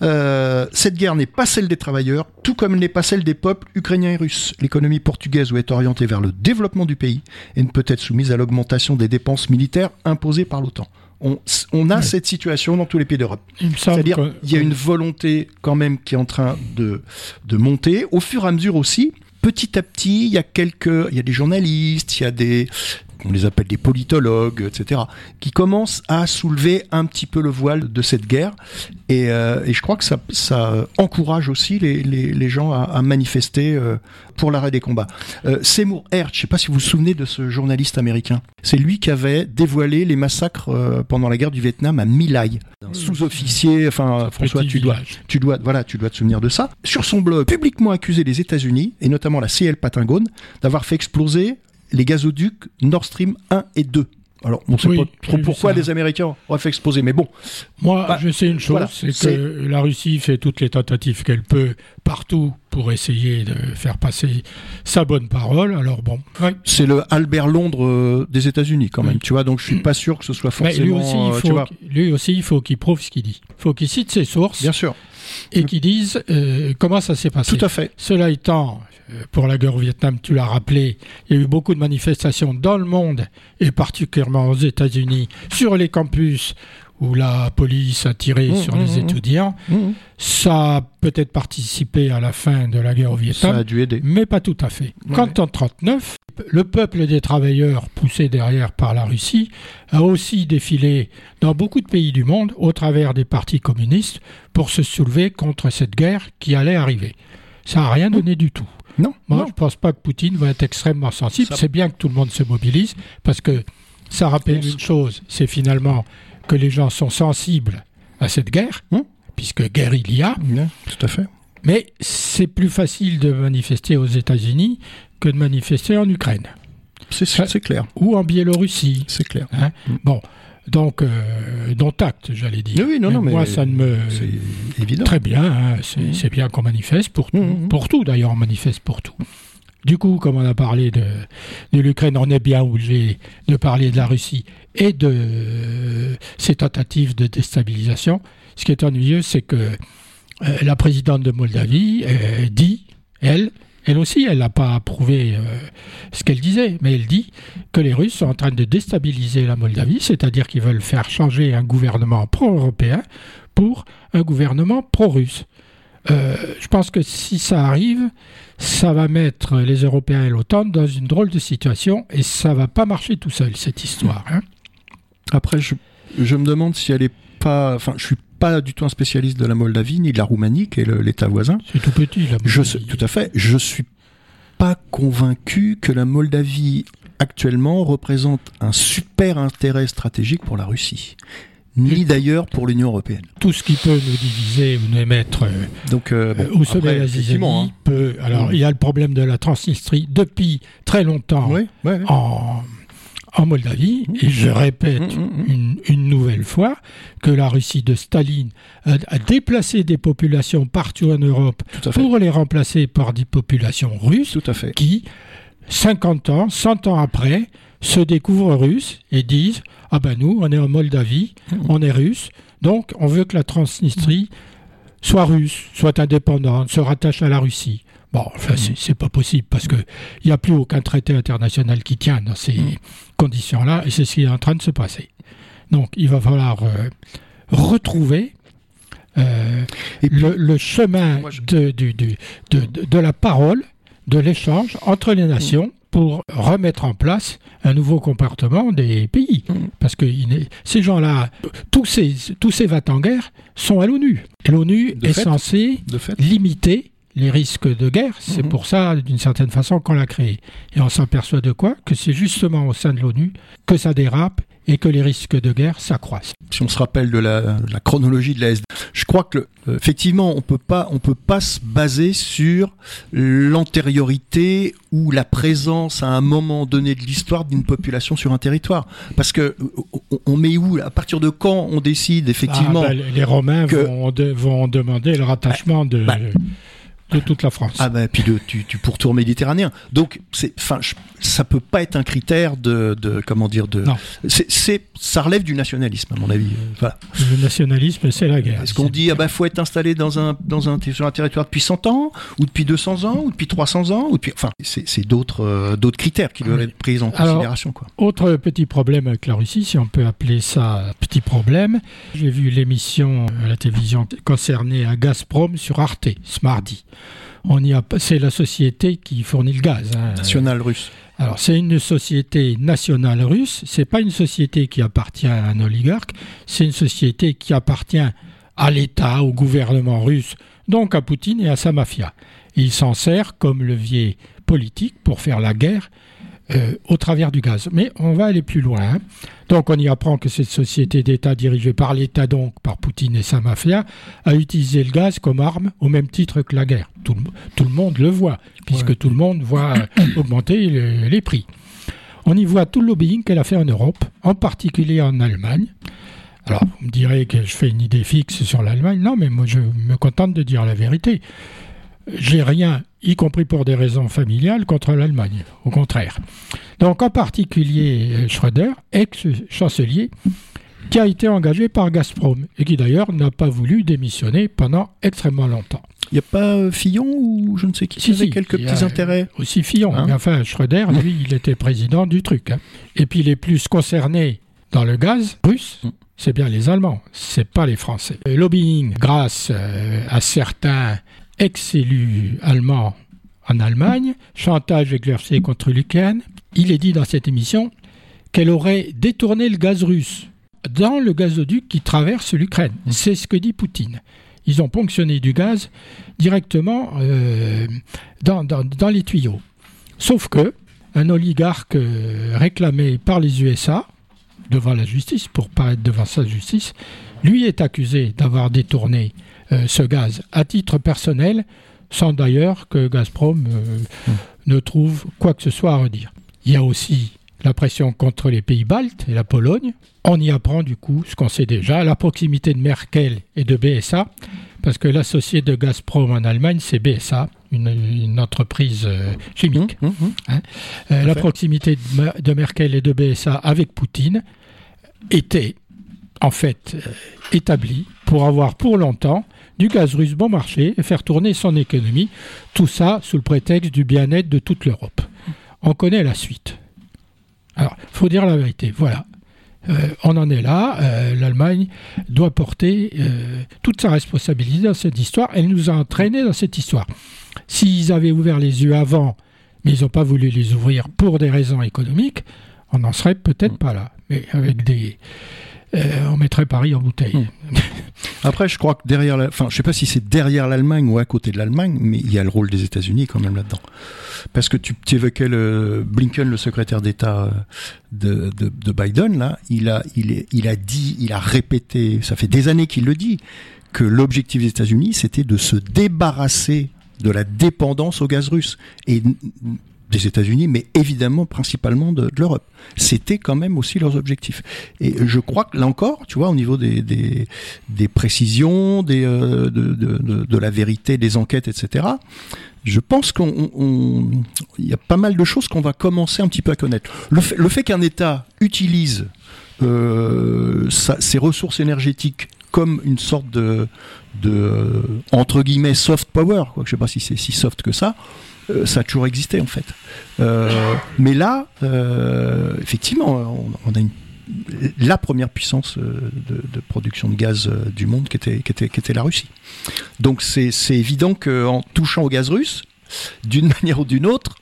cette guerre n'est pas celle des travailleurs, tout comme elle n'est pas celle des peuples ukrainiens et russes. L'économie portugaise doit être orientée vers le développement du pays et ne peut être soumise à l'augmentation des dépenses militaires imposées par l'OTAN. On, a cette situation dans tous les pays d'Europe. C'est-à-dire qu'il y a une volonté quand même qui est en train de, de monter. Au fur et à mesure aussi, petit à petit, il y a quelques, il y a des journalistes, il y a des, on les appelle des politologues, etc., qui commencent à soulever un petit peu le voile de cette guerre. Et, euh, je crois que ça, encourage aussi les, gens à, manifester euh, pour l'arrêt des combats. Euh, Seymour Hersh, je ne sais pas si vous vous souvenez de ce journaliste américain. C'est lui qui avait dévoilé les massacres pendant la guerre du Vietnam à My Lai. Sous-officier, enfin François, tu dois, tu dois, voilà, tu dois te souvenir de ça. Sur son blog, publiquement accusé les États-Unis et notamment la CL Patagon d'avoir fait exploser les gazoducs Nord Stream 1 et 2. Alors, on ne sait pas trop pourquoi les Américains auraient fait exploser, mais bon. Moi, bah, je sais une chose, c'est que la Russie fait toutes les tentatives qu'elle peut partout pour essayer de faire passer sa bonne parole. Alors bon. C'est le Albert Londres euh, des États-Unis quand même, tu vois. Donc je suis pas sûr que ce soit forcément. lui aussi, il faut, lui aussi, il faut qu'il prouve ce qu'il dit. Il faut qu'il cite ses sources. Bien sûr. Et qu'il dise euh, comment ça s'est passé. Tout à fait. Cela étant, pour la guerre au Vietnam, tu l'as rappelé, il y a eu beaucoup de manifestations dans le monde, et particulièrement aux États-Unis, sur les campus où la police a tiré mmh, sur les mmh, mmh. étudiants. Ça a peut-être participé à la fin de la guerre au Vietnam. Ça a dû aider. Mais pas tout à fait. Quand en 1939, le peuple des travailleurs, poussé derrière par la Russie, a aussi défilé dans beaucoup de pays du monde au travers des partis communistes pour se soulever contre cette guerre qui allait arriver. Ça n'a rien donné du tout. Non. Moi, je ne pense pas que Poutine va être extrêmement sensible. C'est bien que tout le monde se mobilise parce que ça rappelle une chose, c'est finalement que les gens sont sensibles à cette guerre, hein puisque guerre il y a. tout à fait. Mais c'est plus facile de manifester aux États-Unis que de manifester en Ukraine. C'est clair. Ou en Biélorussie. C'est clair. Hein mm. Bon, donc, euh, dont acte, j'allais dire. Oui, non, non, mais moi, ça ne me. C'est évident. Très bien, hein, mm. c'est bien qu'on manifeste pour tout. Mm, pour tout, d'ailleurs, on manifeste pour tout. Du coup, comme on a parlé de, de l'Ukraine, on est bien obligé de parler de la Russie et de euh, ses tentatives de déstabilisation. Ce qui est ennuyeux, c'est que euh, la présidente de Moldavie euh, dit, elle, elle aussi, elle n'a pas approuvé ce qu'elle disait, mais elle dit que les Russes sont en train de déstabiliser la Moldavie, c'est-à-dire qu'ils veulent faire changer un gouvernement pro-européen pour un gouvernement pro-russe. je pense que si ça arrive, ça va mettre les Européens et l'OTAN dans une drôle de situation et ça va pas marcher tout seul, cette histoire. Hein. Après, je, je, me demande si elle est pas. Enfin, je suis pas du tout un spécialiste de la Moldavie ni de la Roumanie, qui est l'État voisin. C'est tout petit, la Je, tout à fait. Je suis pas convaincu que la Moldavie actuellement représente un super intérêt stratégique pour la Russie ni d'ailleurs pour l'Union européenne. Tout ce qui peut nous diviser ou nous mettre euh, Donc, euh, euh, au sommet hein. peut. Alors, il y a le problème de la Transnistrie depuis très longtemps En, en, Moldavie. Et je répète mm, mm, mm. une, nouvelle fois que la Russie de Staline a, déplacé des populations partout en Europe pour les remplacer par des populations russes Tout à fait. qui, 50 ans, 100 ans après, se découvrent russes et disent Ah ben nous, on est en Moldavie, mmh. on est russe, donc on veut que la Transnistrie soit russe, soit indépendante, se rattache à la Russie. Bon, enfin, mmh. c'est pas possible parce qu'il n'y a plus aucun traité international qui tient dans ces mmh. Conditions-là et c'est ce qui est en train de se passer. Donc il va falloir euh, retrouver euh, le, chemin de, de, la parole, de l'échange entre les nations pour remettre en place un nouveau comportement des pays. Mm. Parce que ces gens-là, tous ces, tous ces en guerre sont à l'ONU. Et l'ONU est censée limiter les risques de guerre. C'est mm-hmm. pour ça, d'une certaine façon, qu'on l'a créé. Et on s'aperçoit de quoi Que c'est justement au sein de l'ONU que ça dérape et que les risques de guerre s'accroissent. Si on se rappelle de la, chronologie de la SD, je crois que euh, effectivement on peut pas on peut pas se baser sur l'antériorité ou la présence à un moment donné de l'histoire d'une population sur un territoire parce que on, met où à partir de quand on décide effectivement ah, bah, les Romains vont, vont, demander le rattachement de bah, de toute la France. Ah ben, puis de, tu, tu pourtour méditerranéen. Donc, c'est, enfin, ça peut pas être un critère de, de comment dire, de. C'est, ça relève du nationalisme, à mon avis. Le nationalisme, c'est la guerre. Est-ce qu'on dit, ah ben, faut être installé dans un, dans un, sur un territoire depuis 100 ans, ou depuis 200 ans, ou depuis 300 ans, ou depuis, enfin, c'est, d'autres, euh, d'autres critères qui doivent être pris en considération, quoi. Autre petit problème avec la Russie, si on peut appeler ça petit problème. J'ai vu l'émission à la télévision concernée à Gazprom sur Arte ce mardi on y a, c'est la société qui fournit le gaz. Hein. Nationale russe. Alors c'est une société nationale russe. C'est pas une société qui appartient à un oligarque. C'est une société qui appartient à l'État, au gouvernement russe, donc à Poutine et à sa mafia. Il s'en sert comme levier politique pour faire la guerre euh, au travers du gaz. Mais on va aller plus loin. Hein. Donc on y apprend que cette société d'État dirigée par l'État, donc par Poutine et sa mafia, a utilisé le gaz comme arme au même titre que la guerre. Tout, le monde le voit, puisque tout le monde voit augmenter les prix. On y voit tout le lobbying qu'elle a fait en Europe, en particulier en Allemagne. Alors, vous me direz que je fais une idée fixe sur l'Allemagne. Non, mais moi, je me contente de dire la vérité j'ai rien, y compris pour des raisons familiales, contre l'Allemagne. Au contraire. Donc en particulier euh, Schröder, ex-chancelier, qui a été engagé par Gazprom et qui d'ailleurs n'a pas voulu démissionner pendant extrêmement longtemps. Il n'y a pas Fillon ou je ne sais qui si, avait quelques petits intérêts Aussi Fillon. Hein enfin, Schröder, lui, il était président du truc. Hein. Et puis les plus concernés dans le gaz russe, mm. c'est bien les Allemands, c'est pas les Français. Le lobbying, grâce à certains ex-élus allemands en Allemagne, chantage exercé contre l'Ukraine, il est dit dans cette émission qu'elle aurait détourné le gaz russe dans le gazoduc qui traverse l'Ukraine. C'est ce que dit Poutine. Ils ont ponctionné du gaz directement euh, dans, les tuyaux. Sauf que un oligarque euh, réclamé par les USA devant la justice, pour pas être devant sa justice, lui est accusé d'avoir détourné ce gaz à titre personnel, sans d'ailleurs que Gazprom mmh. ne trouve quoi que ce soit à redire. Il y a aussi la pression contre les pays baltes et la Pologne. On y apprend du coup ce qu'on sait déjà, la proximité de Merkel et de BSA, parce que l'associé de Gazprom en Allemagne, c'est BSA, une, entreprise euh, chimique. Mmh, mmh, mmh. Hein. Euh, la proximité de, Merkel et de BSA avec Poutine était en fait euh, établie pour avoir pour longtemps du gaz russe bon marché et faire tourner son économie, tout ça sous le prétexte du bien-être de toute l'Europe. On connaît la suite. Alors, il faut dire la vérité. Voilà. Euh, on en est là. Euh, L'Allemagne doit porter euh, toute sa responsabilité dans cette histoire. Elle nous a entraînés dans cette histoire. S'ils avaient ouvert les yeux avant, mais ils n'ont pas voulu les ouvrir pour des raisons économiques, on n'en serait peut-être pas là. Mais avec des, on mettrait Paris en bouteille. Après, je crois que derrière, la... enfin, je sais pas si c'est derrière l'Allemagne ou à côté de l'Allemagne, mais il y a le rôle des États-Unis quand même là-dedans. Parce que tu, évoquais le Blinken, le secrétaire d'État de, de, Biden, là, il a, il, il a dit, il a répété, ça fait des années qu'il le dit, que l'objectif des États-Unis, c'était de se débarrasser de la dépendance au gaz russe. Et des États-Unis, mais évidemment principalement de, l'Europe. C'était quand même aussi leurs objectifs. Et je crois que là encore, tu vois, au niveau des, des, précisions, des, euh, de, de, la vérité, des enquêtes, etc., je pense qu'on y a pas mal de choses qu'on va commencer un petit peu à connaître. Le fait, qu'un État utilise euh, ses ressources énergétiques comme une sorte de, de entre guillemets soft power, quoi, je sais pas si c'est si soft que ça, euh, ça a toujours existé en fait. Euh, mais là, euh, effectivement, on, a la première puissance de, production de gaz du monde qui était, la Russie. Donc c'est évident qu'en touchant au gaz russe, d'une manière ou d'une autre,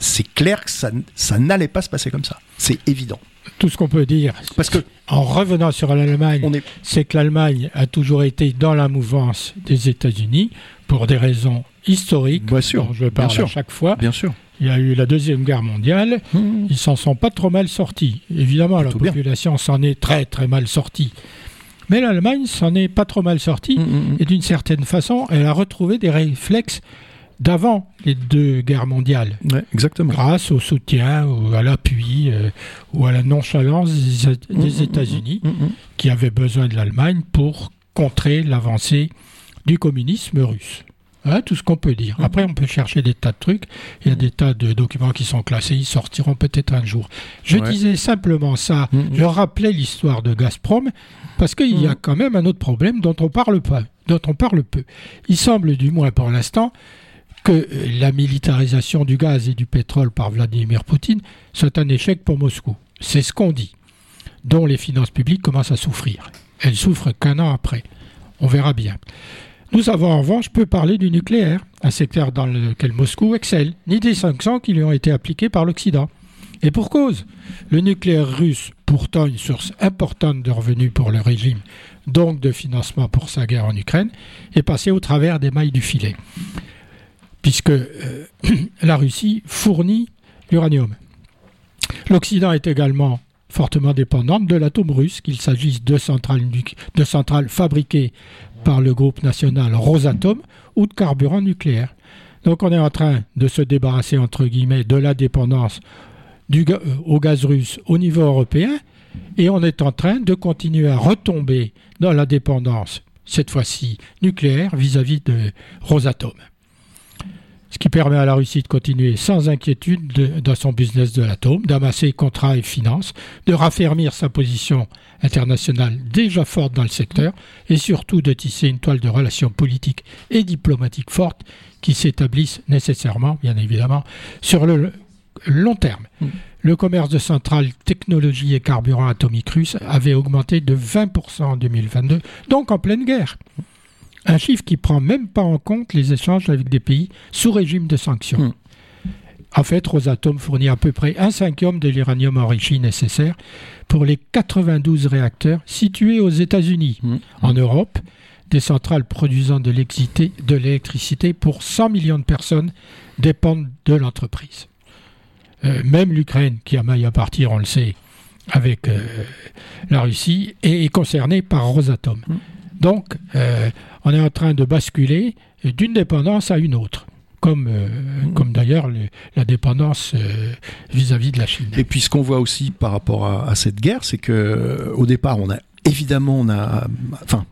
c'est clair que ça n'allait pas se passer comme ça. C'est évident. Tout ce qu'on peut dire, parce que en revenant sur l'Allemagne, c'est que l'Allemagne a toujours été dans la mouvance des États-Unis pour des raisons historiques, bien sûr, je parle bien à chaque fois. Bien sûr. Il y a eu la Deuxième Guerre mondiale, ils mmh. ils s'en sont pas trop mal sortis. Évidemment, la population s'en est très très mal sortie. Mais l'Allemagne s'en est pas trop mal sortie, mmh, mmh, et d'une certaine façon, elle a retrouvé des réflexes d'avant les deux guerres mondiales. exactement. Grâce au soutien, ou à l'appui, euh, ou à la nonchalance des, États-Unis, qui avaient besoin de l'Allemagne pour contrer l'avancée du communisme russe. Hein, tout ce qu'on peut dire. Après, on peut chercher des tas de trucs. Il y a des tas de documents qui sont classés. Ils sortiront peut-être un jour. Je disais simplement ça. Mm, mm. Je rappelais l'histoire de Gazprom parce qu'il y a mm. quand même un autre problème dont on parle pas, dont on parle peu. Il semble, du moins pour l'instant, que la militarisation du gaz et du pétrole par Vladimir Poutine soit un échec pour Moscou. C'est ce qu'on dit, dont les finances publiques commencent à souffrir. Elles souffrent qu'un an après. On verra bien. Nous avons en revanche peu parlé du nucléaire, un secteur dans lequel Moscou excelle, ni des sanctions qui lui ont été appliquées par l'Occident. Et pour cause, le nucléaire russe, pourtant une source importante de revenus pour le régime, donc de financement pour sa guerre en Ukraine, est passé au travers des mailles du filet, puisque euh, la Russie fournit l'uranium. L'Occident est également fortement dépendante de l'atome russe, qu'il s'agisse de centrales, de centrales fabriquées par le groupe national Rosatom ou de carburant nucléaire. Donc on est en train de se débarrasser, entre guillemets, de la dépendance euh, au gaz russe au niveau européen et on est en train de continuer à retomber dans la dépendance, cette fois-ci nucléaire, vis-à-vis de Rosatom. Ce qui permet à la Russie de continuer sans inquiétude dans son business de l'atome, d'amasser contrats et finances, de raffermir sa position internationale déjà forte dans le secteur et surtout de tisser une toile de relations politiques et diplomatiques fortes qui s'établissent nécessairement, bien évidemment, sur le long terme. Mm. Le commerce de centrales, technologies et carburants atomiques russes avait augmenté de 20% en 2022, donc en pleine guerre. Un chiffre qui prend même pas en compte les échanges avec des pays sous régime de sanctions. Hmm. En fait, Rosatom fournit à peu près un cinquième de l'uranium enrichi nécessaire pour les 92 réacteurs situés aux États-Unis. Hmm. En Europe, des centrales produisant de l'électricité pour 100 millions de personnes dépendent de l'entreprise. Euh, même l'Ukraine, qui a maille à partir, on le sait, avec euh, la Russie, est, concernée par Rosatom. Hmm. Donc, euh, on est en train de basculer d'une dépendance à une autre. Comme, euh, mm. comme d'ailleurs la dépendance euh, vis-à-vis de la Chine. Et puis ce qu'on voit aussi par rapport à, cette guerre, c'est que au départ, on a évidemment, on a, enfin,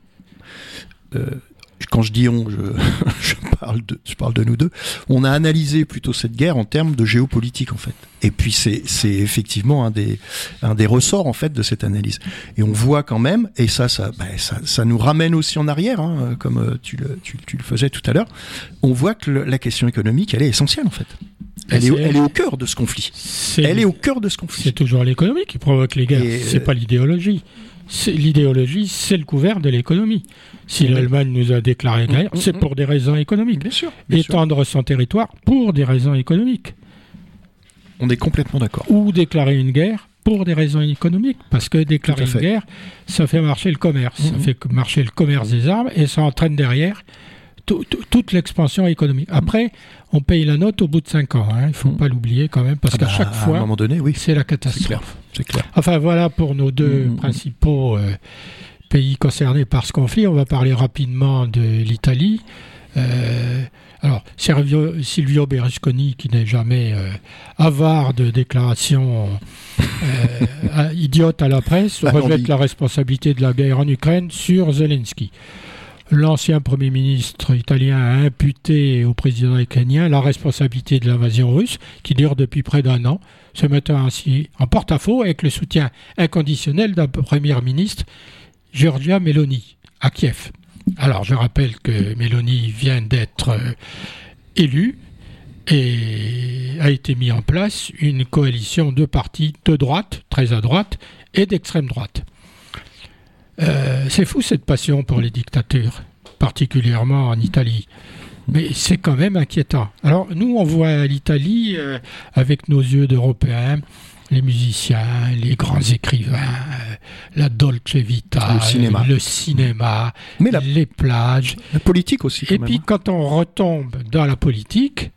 quand je dis on, je, parle de, je parle de nous deux, on a analysé plutôt cette guerre en termes de géopolitique en fait. Et puis c'est, c'est effectivement un des, un des ressorts en fait de cette analyse. Et on voit quand même, et ça, ça, bah, ça, ça, nous ramène aussi en arrière, hein, comme euh, tu le, tu, tu, le faisais tout à l'heure. On voit que la question économique, elle est essentielle en fait. Elle est, elle est, au cœur de ce conflit. elle est au cœur de ce conflit. C'est toujours l'économie qui provoque les guerres. C'est pas l'idéologie l'idéologie, c'est le couvert de l'économie. Si l'Allemagne nous a déclaré guerre, mm, mm, c'est mm. pour des raisons économiques. Bien sûr. Étendre son territoire pour des raisons économiques. On est complètement d'accord. Ou déclarer une guerre pour des raisons économiques. Parce que déclarer une guerre, ça fait marcher le commerce. Ça fait marcher le commerce des armes et ça entraîne derrière toute l'expansion économique. Après, on paye la note au bout de 5 ans. Hein. Il ne faut pas l'oublier quand même, parce ah qu'à bah, chaque fois, à un moment donné, oui. c'est la catastrophe. Enfin, voilà pour nos deux mmh. principaux euh, pays concernés par ce conflit. On va parler rapidement de l'Italie. Euh, alors, Silvio, Berlusconi, qui n'est jamais euh, avare de déclarations idiotes à la presse, ah, rejette la responsabilité de la guerre en Ukraine sur Zelensky. L'ancien Premier ministre italien a imputé au président ukrainien la responsabilité de l'invasion russe, qui dure depuis près d'un an, se mettant ainsi en porte-à-faux avec le soutien inconditionnel d'un Premier ministre, Giorgia Meloni, à Kiev. Alors je rappelle que Meloni vient d'être euh, élue et a été mis en place une coalition de partis de droite, très à droite, et d'extrême droite. Euh, c'est fou cette passion pour les dictatures, particulièrement en Italie. Mais c'est quand même inquiétant. Alors nous, on voit l'Italie euh, avec nos yeux d'Européens, les musiciens, les grands écrivains, euh, la Dolce Vita, le cinéma, les plages. La politique aussi. Et puis hein. quand on retombe dans la politique,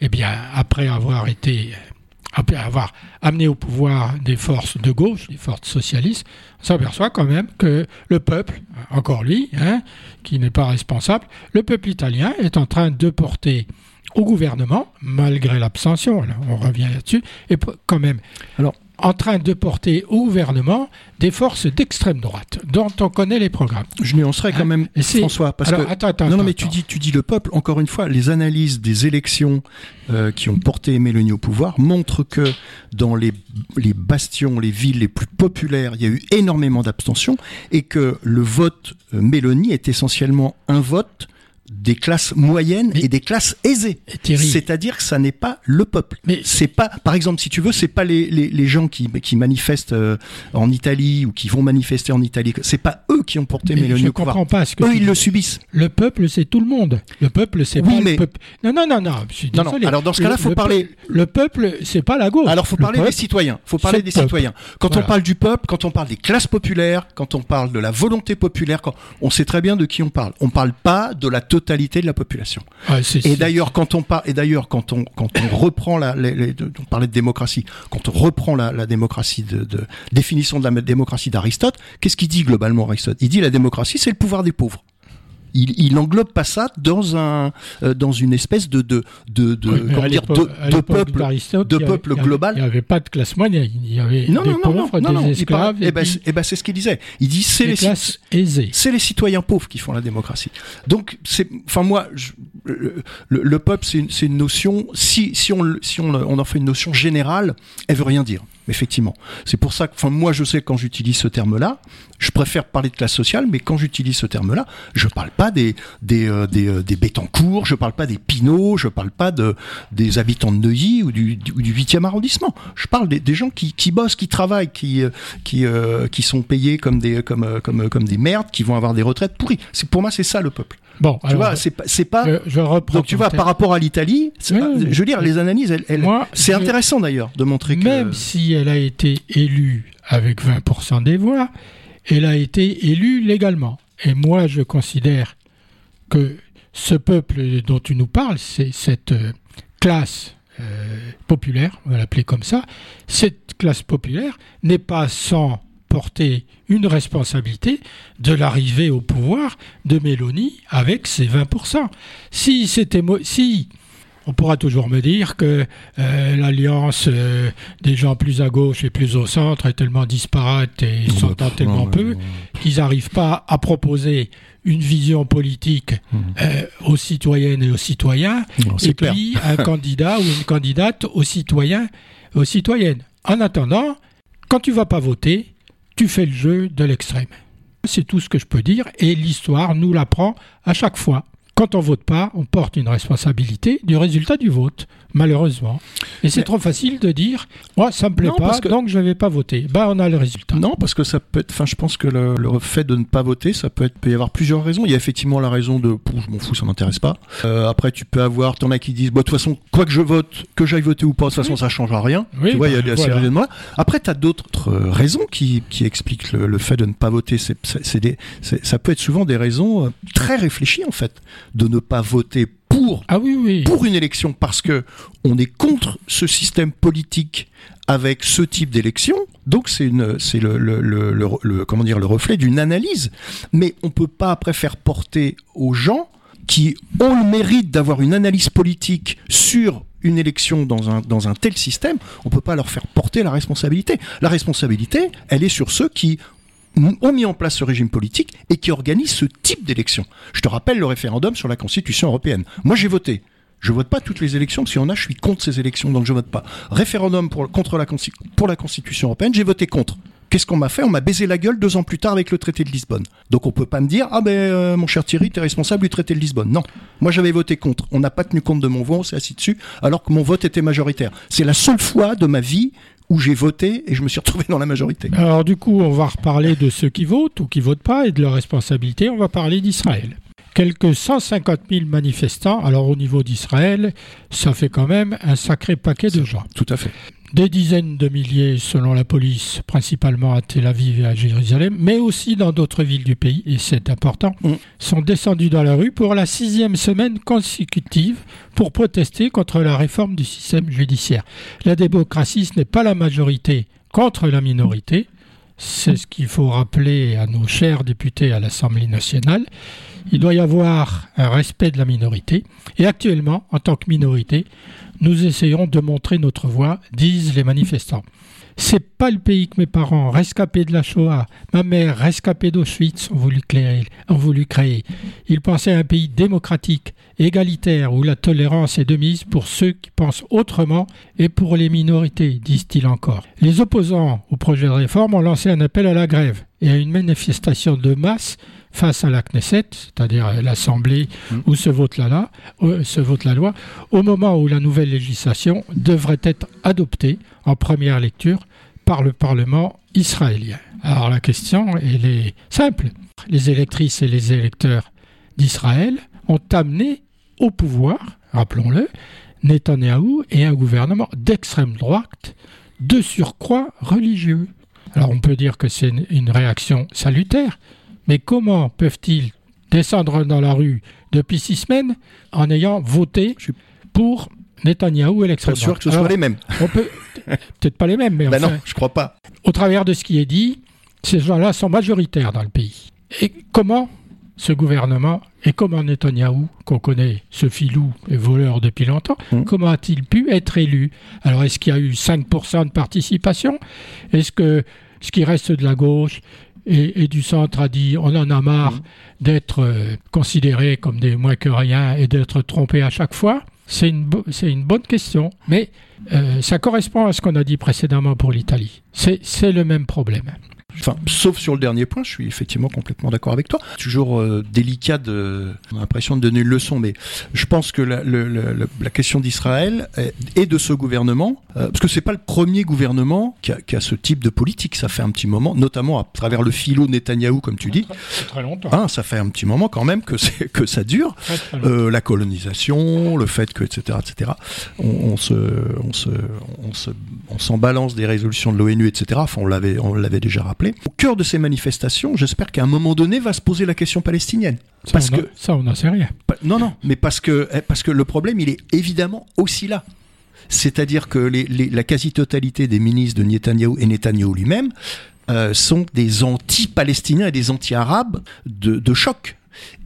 eh bien, après avoir été avoir amené au pouvoir des forces de gauche, des forces socialistes, on s'aperçoit quand même que le peuple, encore lui, hein, qui n'est pas responsable, le peuple italien est en train de porter au gouvernement, malgré l'abstention, on revient là-dessus, et quand même. En train de porter au gouvernement des forces d'extrême droite, dont on connaît les programmes. Je nuancerai quand même, François, parce que... Attends, attends, non, non, mais tu dis, tu dis le peuple, encore une fois, les analyses des élections euh, qui ont porté Mélanie au pouvoir montrent que dans les, les bastions, les villes les plus populaires, il y a eu énormément d'abstention et que le vote euh, Mélanie est essentiellement un vote des classes moyennes et des classes aisées. C'est-à-dire que ça n'est pas le peuple. Mais c'est pas, par exemple, si tu veux, c'est pas les, les, les, gens qui, qui manifestent euh, en Italie ou qui vont manifester en Italie. C'est pas eux qui ont porté Mélanie Je ne comprends pas ce que eux ils le subissent. Le peuple, c'est tout le monde. Le peuple, c'est pas le peuple. Non, non, non, non. Je suis non, non. Alors dans ce cas-là, faut parler. le peuple, c'est pas la gauche. Alors faut parler des citoyens. Faut parler des citoyens. Quand on parle du peuple, quand on parle des classes populaires, quand on parle de la volonté populaire, quand on sait très bien de qui on parle. On parle pas de la totalité de la population. Ah, et d'ailleurs, quand on parle, et d'ailleurs, quand on, quand on reprend la, on parlait de démocratie, quand on reprend la, démocratie de, définition de la démocratie d'Aristote, qu'est-ce qu'il dit globalement Aristote? Il dit la démocratie, c'est le pouvoir des pauvres. Il, il englobe pas ça dans un euh, dans une espèce de de de de, comment dire, de, de peuple de peuple global. Il n'y avait pas de classe moyenne, il y avait non, des non, pauvres, non, des esclaves. et, ben, et ben c'est ce qu'il disait. Il dit c'est les. C'est les citoyens pauvres qui font la démocratie. Donc c'est enfin moi je, le, le, peuple c'est une, une notion si si on si on, on en fait une notion générale, elle veut rien dire effectivement. C'est pour ça que, moi, je sais quand j'utilise ce terme-là, je préfère parler de classe sociale, mais quand j'utilise ce terme-là, je parle pas des des euh, des, euh, je parle pas des Pinault, je parle pas de des habitants de Neuilly ou du du 8e arrondissement. Je parle des, gens qui, qui bossent, qui travaillent, qui euh, qui euh, qui sont payés comme des comme comme comme des merdes, qui vont avoir des retraites pourries. Pour moi, c'est ça le peuple. Bon, tu vois, c'est pas, c'est pas. Je, reprends donc tu vois, par rapport à l'Italie, je veux dire, les analyses, elles, c'est intéressant d'ailleurs de montrer que. Même si elle a été élue avec 20% des voix, elle a été élue légalement. Et moi, je considère que ce peuple dont tu nous parles, c'est cette euh, classe euh, populaire, on va l'appeler comme ça, cette classe populaire n'est pas sans porter une responsabilité de l'arrivée au pouvoir de Mélanie avec ses 20%. Si c'était si on pourra toujours me dire que euh, l'alliance euh, des gens plus à gauche et plus au centre est tellement disparate et s'entend tellement peu qu'ils n'arrivent pas à proposer une vision politique hmm. euh, aux citoyennes et aux citoyens et puis un candidat ou une candidate aux citoyens aux citoyennes. En attendant, quand tu vas pas voter, tu fais le jeu de l'extrême. C'est tout ce que je peux dire et l'histoire nous l'apprend à chaque fois. Quand on vote pas, on porte une responsabilité du résultat du vote, malheureusement. Et c'est trop facile de dire, moi, ça me plaît pas, donc je vais pas voter. Bah, on a le résultat. Non, parce que ça peut être, enfin, je pense que le, fait de ne pas voter, ça peut être, peut y avoir plusieurs raisons. Il y a effectivement la raison de, je m'en fous, ça m'intéresse pas. Euh, après, tu peux avoir, t'en as qui disent, bah, de toute façon, quoi que je vote, que j'aille voter ou pas, de toute façon, ça changera rien. tu vois, il y a des bah, voilà. Après, tu as d'autres raisons qui, qui expliquent le, fait de ne pas voter. C'est, ça peut être souvent des raisons euh, très réfléchies, en fait de ne pas voter pour, ah oui, oui. pour une élection parce que on est contre ce système politique avec ce type d'élection. Donc c'est une, c'est le, le, le, comment dire, le reflet d'une analyse. Mais on peut pas après faire porter aux gens qui ont le mérite d'avoir une analyse politique sur une élection dans un, dans un tel système, on peut pas leur faire porter la responsabilité. La responsabilité, elle est sur ceux qui ont mis en place ce régime politique et qui organise ce type d'élection. Je te rappelle le référendum sur la Constitution européenne. Moi, j'ai voté. Je vote pas toutes les élections, s'il y en a, je suis contre ces élections, donc je vote pas. Référendum pour, contre la, Constitution européenne, j'ai voté contre. Qu'est-ce qu'on m'a fait? On m'a baisé la gueule deux ans plus tard avec le traité de Lisbonne. Donc on peut pas me dire ah ben euh, mon cher Thierry, tu es responsable du traité de Lisbonne. Non, moi j'avais voté contre. On n'a pas tenu compte de mon vote, on s'est assis dessus, alors que mon vote était majoritaire. C'est la seule fois de ma vie où j'ai voté et je me suis retrouvé dans la majorité. Alors du coup, on va reparler de ceux qui votent ou qui votent pas et de leur responsabilité. On va parler d'Israël. Quelques 150 000 manifestants. Alors au niveau d'Israël, ça fait quand même un sacré paquet de gens. Tout à fait. Des dizaines de milliers selon la police, principalement à Tel Aviv et à Jérusalem, mais aussi dans d'autres villes du pays, et c'est important, mm. sont descendus dans la rue pour la sixième semaine consécutive pour protester contre la réforme du système judiciaire. La démocratie, ce n'est pas la majorité contre la minorité, c'est ce qu'il faut rappeler à nos chers députés à l'Assemblée nationale. Il doit y avoir un respect de la minorité. Et actuellement, en tant que minorité, nous essayons de montrer notre voix, disent les manifestants. C'est pas le pays que mes parents, rescapés de la Shoah, ma mère, rescapée d'Auschwitz, ont voulu créer. Ont voulu créer. Ils pensaient à un pays démocratique, égalitaire, où la tolérance est de mise pour ceux qui pensent autrement et pour les minorités, disent-ils encore. Les opposants au projet de réforme ont lancé un appel à la grève et à une manifestation de masse face à la Knesset, c'est-à-dire l'Assemblée mmh. où se vote la, euh, se vote la loi, au moment où la nouvelle législation devrait être adoptée en première lecture par le Parlement israélien. Alors la question, elle est simple. Les électrices et les électeurs d'Israël ont amené au pouvoir, rappelons-le, Netanyahou et un gouvernement d'extrême droite de surcroît religieux. Alors on peut dire que c'est une réaction salutaire, mais comment peuvent-ils descendre dans la rue depuis six semaines en ayant voté pour Netanyahou et l'extrême droite sûr que ce soit les mêmes. On peut peut-être pas les mêmes, mais ben non, je crois pas. Au travers de ce qui est dit, ces gens-là sont majoritaires dans le pays. Et comment ce gouvernement, et comment Netanyahou, qu'on connaît, ce filou et voleur depuis longtemps, mmh. comment a-t-il pu être élu? Alors, est-ce qu'il y a eu 5% de participation? Est-ce que ce qui reste de la gauche et, du centre a dit on en a marre mmh. d'être euh, considérés comme des moins que rien et d'être trompés à chaque fois? C'est une, une, bonne question, mais euh, ça correspond à ce qu'on a dit précédemment pour l'Italie. C'est le même problème. Enfin, sauf sur le dernier point, je suis effectivement complètement d'accord avec toi. Toujours euh, délicat de, on a l'impression de donner une leçon, mais je pense que la, la question d'Israël et de ce gouvernement, euh, parce que c'est pas le premier gouvernement qui a, qui a, ce type de politique. Ça fait un petit moment, notamment à travers le philo Netanyahou, comme tu dis. Très, très longtemps. Hein, ça fait un petit moment quand même que que ça dure. Euh, la colonisation, le fait que, etc., etc. On, on se, on se, on se, on s'en balance des résolutions de l'ONU, etc. Enfin, on l'avait, on l'avait déjà rappelé. Au cœur de ces manifestations, j'espère qu'à un moment donné va se poser la question palestinienne. Ça, parce on que ça, on n'en sait rien. Non, non, mais parce que eh, parce que le problème, il est évidemment aussi là. C'est-à-dire que la quasi-totalité des ministres de Netanyahou et Netanyahou lui-même euh, sont des anti-palestiniens et des anti-arabes de, choc.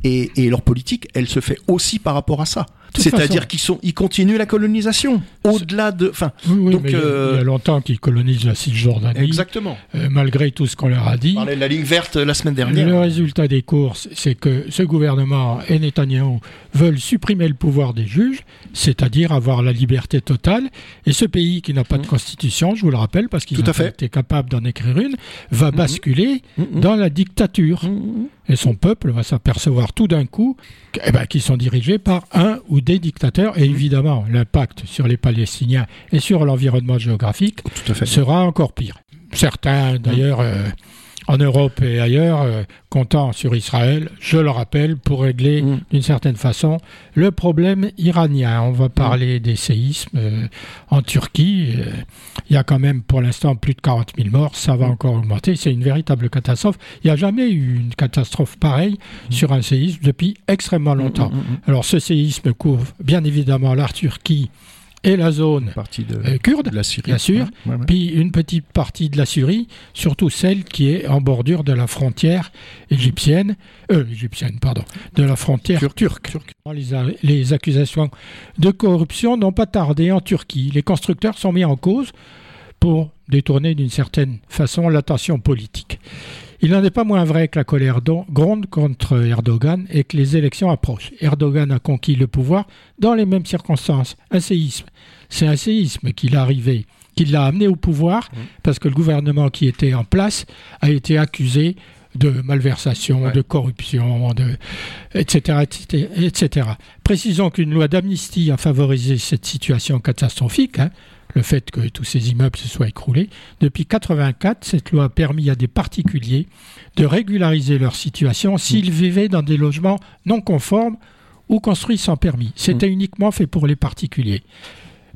Et, et, leur politique, elle se fait aussi par rapport à ça. C'est-à-dire qu'ils sont, ils continuent la colonisation au-delà de, enfin, donc il, y a, euh, longtemps qu'ils colonisent la Cisjordanie. Exactement. Euh, malgré tout ce qu'on leur a dit. On parlait de la ligne verte la semaine dernière. Le résultat des courses, c'est que ce gouvernement et Netanyahu veulent supprimer le pouvoir des juges, c'est-à-dire avoir la liberté totale. Et ce pays qui n'a pas de mmh. constitution, je vous le rappelle, parce qu'ils ont été capables d'en écrire une, va mmh. basculer mmh. dans la dictature. Et son peuple va s'apercevoir tout d'un coup eh ben, qu'ils sont dirigés par un ou des dictateurs. Et évidemment, l'impact sur les Palestiniens et sur l'environnement géographique sera encore pire. Certains, d'ailleurs, euh, en Europe et ailleurs, euh, comptant sur Israël, je le rappelle, pour régler mm. d'une certaine façon le problème iranien. On va parler des séismes euh, en Turquie. Euh, il y a quand même pour l'instant plus de 40 000 morts, ça va mm. encore augmenter. C'est une véritable catastrophe. Il n'y a jamais eu une catastrophe pareille mm. sur un séisme depuis extrêmement longtemps. Alors ce séisme couvre bien évidemment la Turquie et la zone de, euh, kurde, la Syrie, bien sûr, puis une petite partie de la Syrie, surtout celle qui est en bordure de la frontière égyptienne, euh, égyptienne, pardon, de la frontière turque. Les, les accusations de corruption n'ont pas tardé en Turquie. Les constructeurs sont mis en cause pour détourner d'une certaine façon l'attention politique. Il n'en est pas moins vrai que la colère gronde contre Erdogan et que les élections approchent. Erdogan a conquis le pouvoir dans les mêmes circonstances. Un séisme. C'est un séisme qui l'a arrivé, qui l'a amené au pouvoir, mmh. parce que le gouvernement qui était en place a été accusé de malversation, de corruption, de, etc., etc., etc. Précisons qu'une loi d'amnistie a favorisé cette situation catastrophique. Hein le fait que tous ces immeubles se soient écroulés. Depuis 1984, cette loi a permis à des particuliers de régulariser leur situation s'ils vivaient dans des logements non conformes ou construits sans permis. C'était uniquement fait pour les particuliers.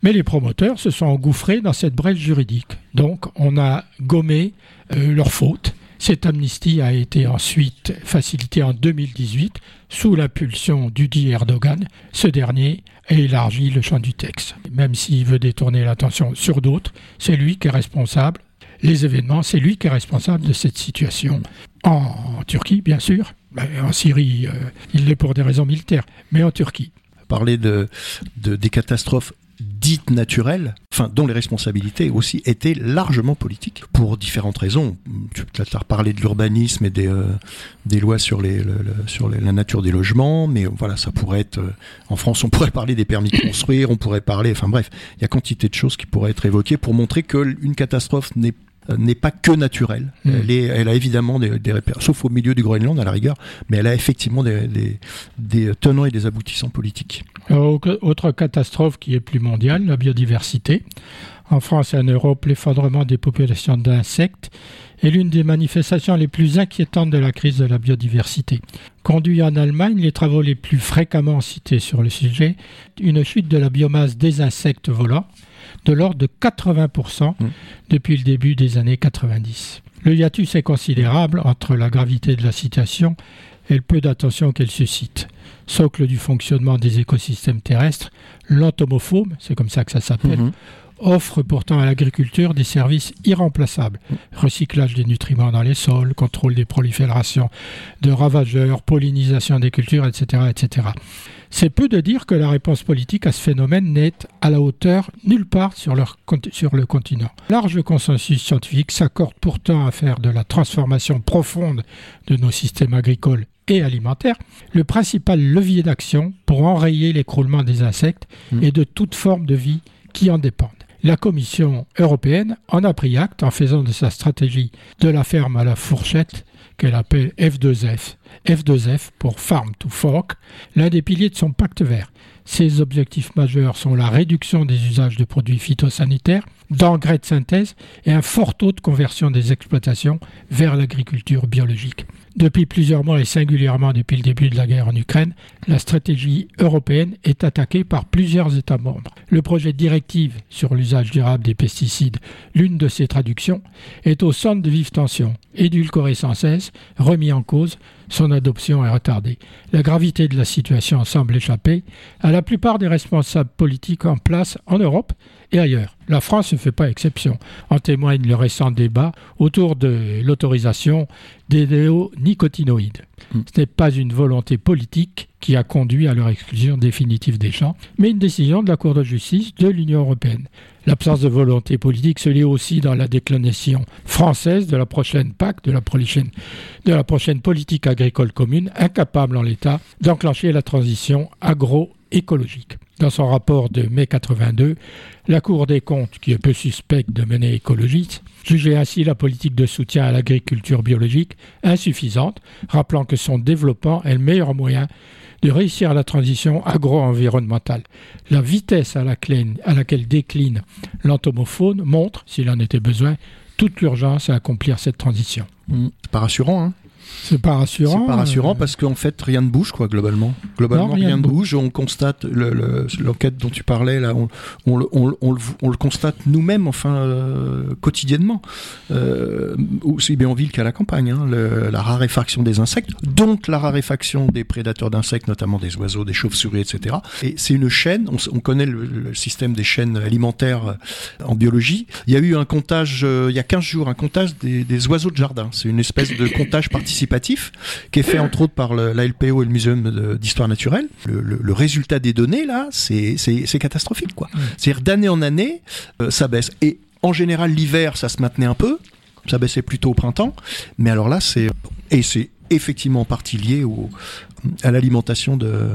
Mais les promoteurs se sont engouffrés dans cette brèche juridique. Donc on a gommé euh, leurs fautes cette amnistie a été ensuite facilitée en 2018 sous l'impulsion du dit Erdogan. Ce dernier a élargi le champ du texte. Même s'il veut détourner l'attention sur d'autres, c'est lui qui est responsable. Les événements, c'est lui qui est responsable de cette situation. En Turquie, bien sûr. En Syrie, euh, il l'est pour des raisons militaires, mais en Turquie parler de, des catastrophes dites naturelles, dont les responsabilités aussi étaient largement politiques, pour différentes raisons. Tu as reparlé de l'urbanisme et des, euh, lois sur, la nature des logements, mais voilà, ça pourrait être... Euh, en France, on pourrait parler des permis de construire, on pourrait parler... Enfin bref, il y a quantité de choses qui pourraient être évoquées pour montrer qu'une catastrophe n'est n'est pas que naturelle. Hmm. Elle, est, elle a évidemment des, des, repères, sauf au milieu du Groenland à la rigueur, mais elle a effectivement des, des, des tenants et des aboutissants politiques. Autre catastrophe qui est plus mondiale, la biodiversité. En France et en Europe, l'effondrement des populations d'insectes est l'une des manifestations les plus inquiétantes de la crise de la biodiversité. Conduit en Allemagne, les travaux les plus fréquemment cités sur le sujet, une chute de la biomasse des insectes volants, de l'ordre de 80% mmh. depuis le début des années 90. Le hiatus est considérable entre la gravité de la situation et le peu d'attention qu'elle suscite. Socle du fonctionnement des écosystèmes terrestres, l'entomophome, c'est comme ça que ça s'appelle, mmh. offre pourtant à l'agriculture des services irremplaçables. Recyclage des nutriments dans les sols, contrôle des proliférations de ravageurs, pollinisation des cultures, etc. etc. C'est peu de dire que la réponse politique à ce phénomène n'est à la hauteur nulle part sur, sur le continent. Large consensus scientifique s'accorde pourtant à faire de la transformation profonde de nos systèmes agricoles et alimentaires le principal levier d'action pour enrayer l'écroulement des insectes mmh. et de toute forme de vie qui en dépendent. La Commission européenne en a pris acte en faisant de sa stratégie de la ferme à la fourchette qu'elle appelle F2F. F2F pour Farm to Fork, l'un des piliers de son pacte vert. Ses objectifs majeurs sont la réduction des usages de produits phytosanitaires, d'engrais de synthèse et un fort taux de conversion des exploitations vers l'agriculture biologique. Depuis plusieurs mois et singulièrement depuis le début de la guerre en Ukraine, la stratégie européenne est attaquée par plusieurs États membres. Le projet de directive sur l'usage durable des pesticides, l'une de ses traductions, est au centre de vives tensions, édulcoré sans cesse, remis en cause, son adoption est retardée. La gravité de la situation semble échapper à la plupart des responsables politiques en place en Europe et ailleurs. La France ne fait pas exception. En témoigne le récent débat autour de l'autorisation des néonicotinoïdes. Hmm. Ce n'est pas une volonté politique qui a conduit à leur exclusion définitive des champs, mais une décision de la Cour de justice de l'Union européenne. L'absence de volonté politique se lit aussi dans la déclination française de la prochaine PAC, de la prochaine, de la prochaine politique agricole commune, incapable en l'état d'enclencher la transition agroécologique. Dans son rapport de mai 82, la Cour des comptes, qui est peu suspecte de mener écologiste, jugeait ainsi la politique de soutien à l'agriculture biologique insuffisante, rappelant que son développement est le meilleur moyen de réussir la transition agro-environnementale. La vitesse à laquelle, décline l'entomophone montre, s'il en était besoin, toute l'urgence à accomplir cette transition. Mmh. pas rassurant, hein? C'est pas rassurant. C'est pas rassurant euh, parce qu'en fait rien ne bouge quoi globalement. Globalement rien, ne bouge. On constate l'enquête dont tu parlais là, on, le, constate nous-mêmes enfin euh, quotidiennement, euh, aussi bien en ville qu'à la campagne. Hein, la raréfaction des insectes, donc la raréfaction des prédateurs d'insectes, notamment des oiseaux, des chauves-souris, etc. Et c'est une chaîne. On, connaît le, système des chaînes alimentaires en biologie. Il y a eu un comptage il y a 15 jours, un comptage des, des oiseaux de jardin. C'est une espèce de comptage participatif qui est fait entre autres par la LPO et le Muséum d'histoire naturelle. Le, résultat des données là, c'est catastrophique quoi. C'est-à-dire d'année en année, euh, ça baisse. Et en général, l'hiver, ça se maintenait un peu. Ça baissait plutôt au printemps. Mais alors là, c'est et c'est effectivement en partie lié au, à l'alimentation de,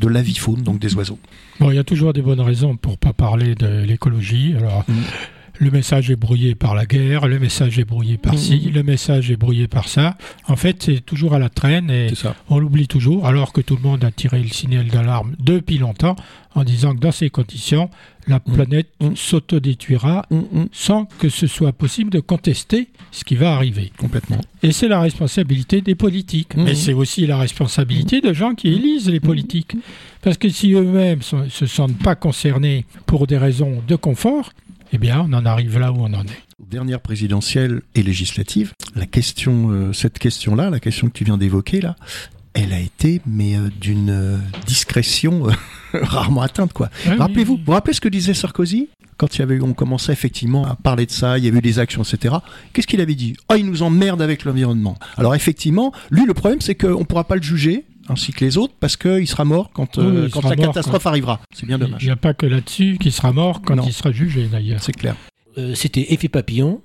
de l'avifaune, donc des oiseaux. Bon, il y a toujours des bonnes raisons pour pas parler de l'écologie. Alors, mm le message est brouillé par la guerre, le message est brouillé par ci, mmh. le message est brouillé par ça. En fait, c'est toujours à la traîne et on l'oublie toujours, alors que tout le monde a tiré le signal d'alarme depuis longtemps en disant que dans ces conditions, la mmh. planète mmh. s'autodétruira sans que ce soit possible de contester ce qui va arriver. Complètement. Et c'est la responsabilité des politiques. Mais c'est aussi la responsabilité de gens qui élisent les politiques. Parce que si eux-mêmes ne se sentent pas concernés pour des raisons de confort, eh bien, on en arrive là où on en est. Dernière présidentielle et législative, la question, euh, cette question-là, la question que tu viens d'évoquer là, elle a été mais euh, d'une euh, discrétion rarement atteinte quoi. Rappelez-vous, vous vous rappelez ce que disait Sarkozy quand il y avait, on commençait effectivement à parler de ça, il y avait eu des actions, etc. Qu'est-ce qu'il avait dit? Ah, oh, il nous emmerde avec l'environnement. Alors effectivement, lui, le problème, c'est qu'on ne pourra pas le juger ainsi que les autres, parce qu'il sera mort quand, euh, quand la catastrophe arrivera. C'est bien dommage. Il n'y a pas que là-dessus qu'il sera mort quand il sera jugé, d'ailleurs. C'est clair. Euh, c'était Effet Papillon.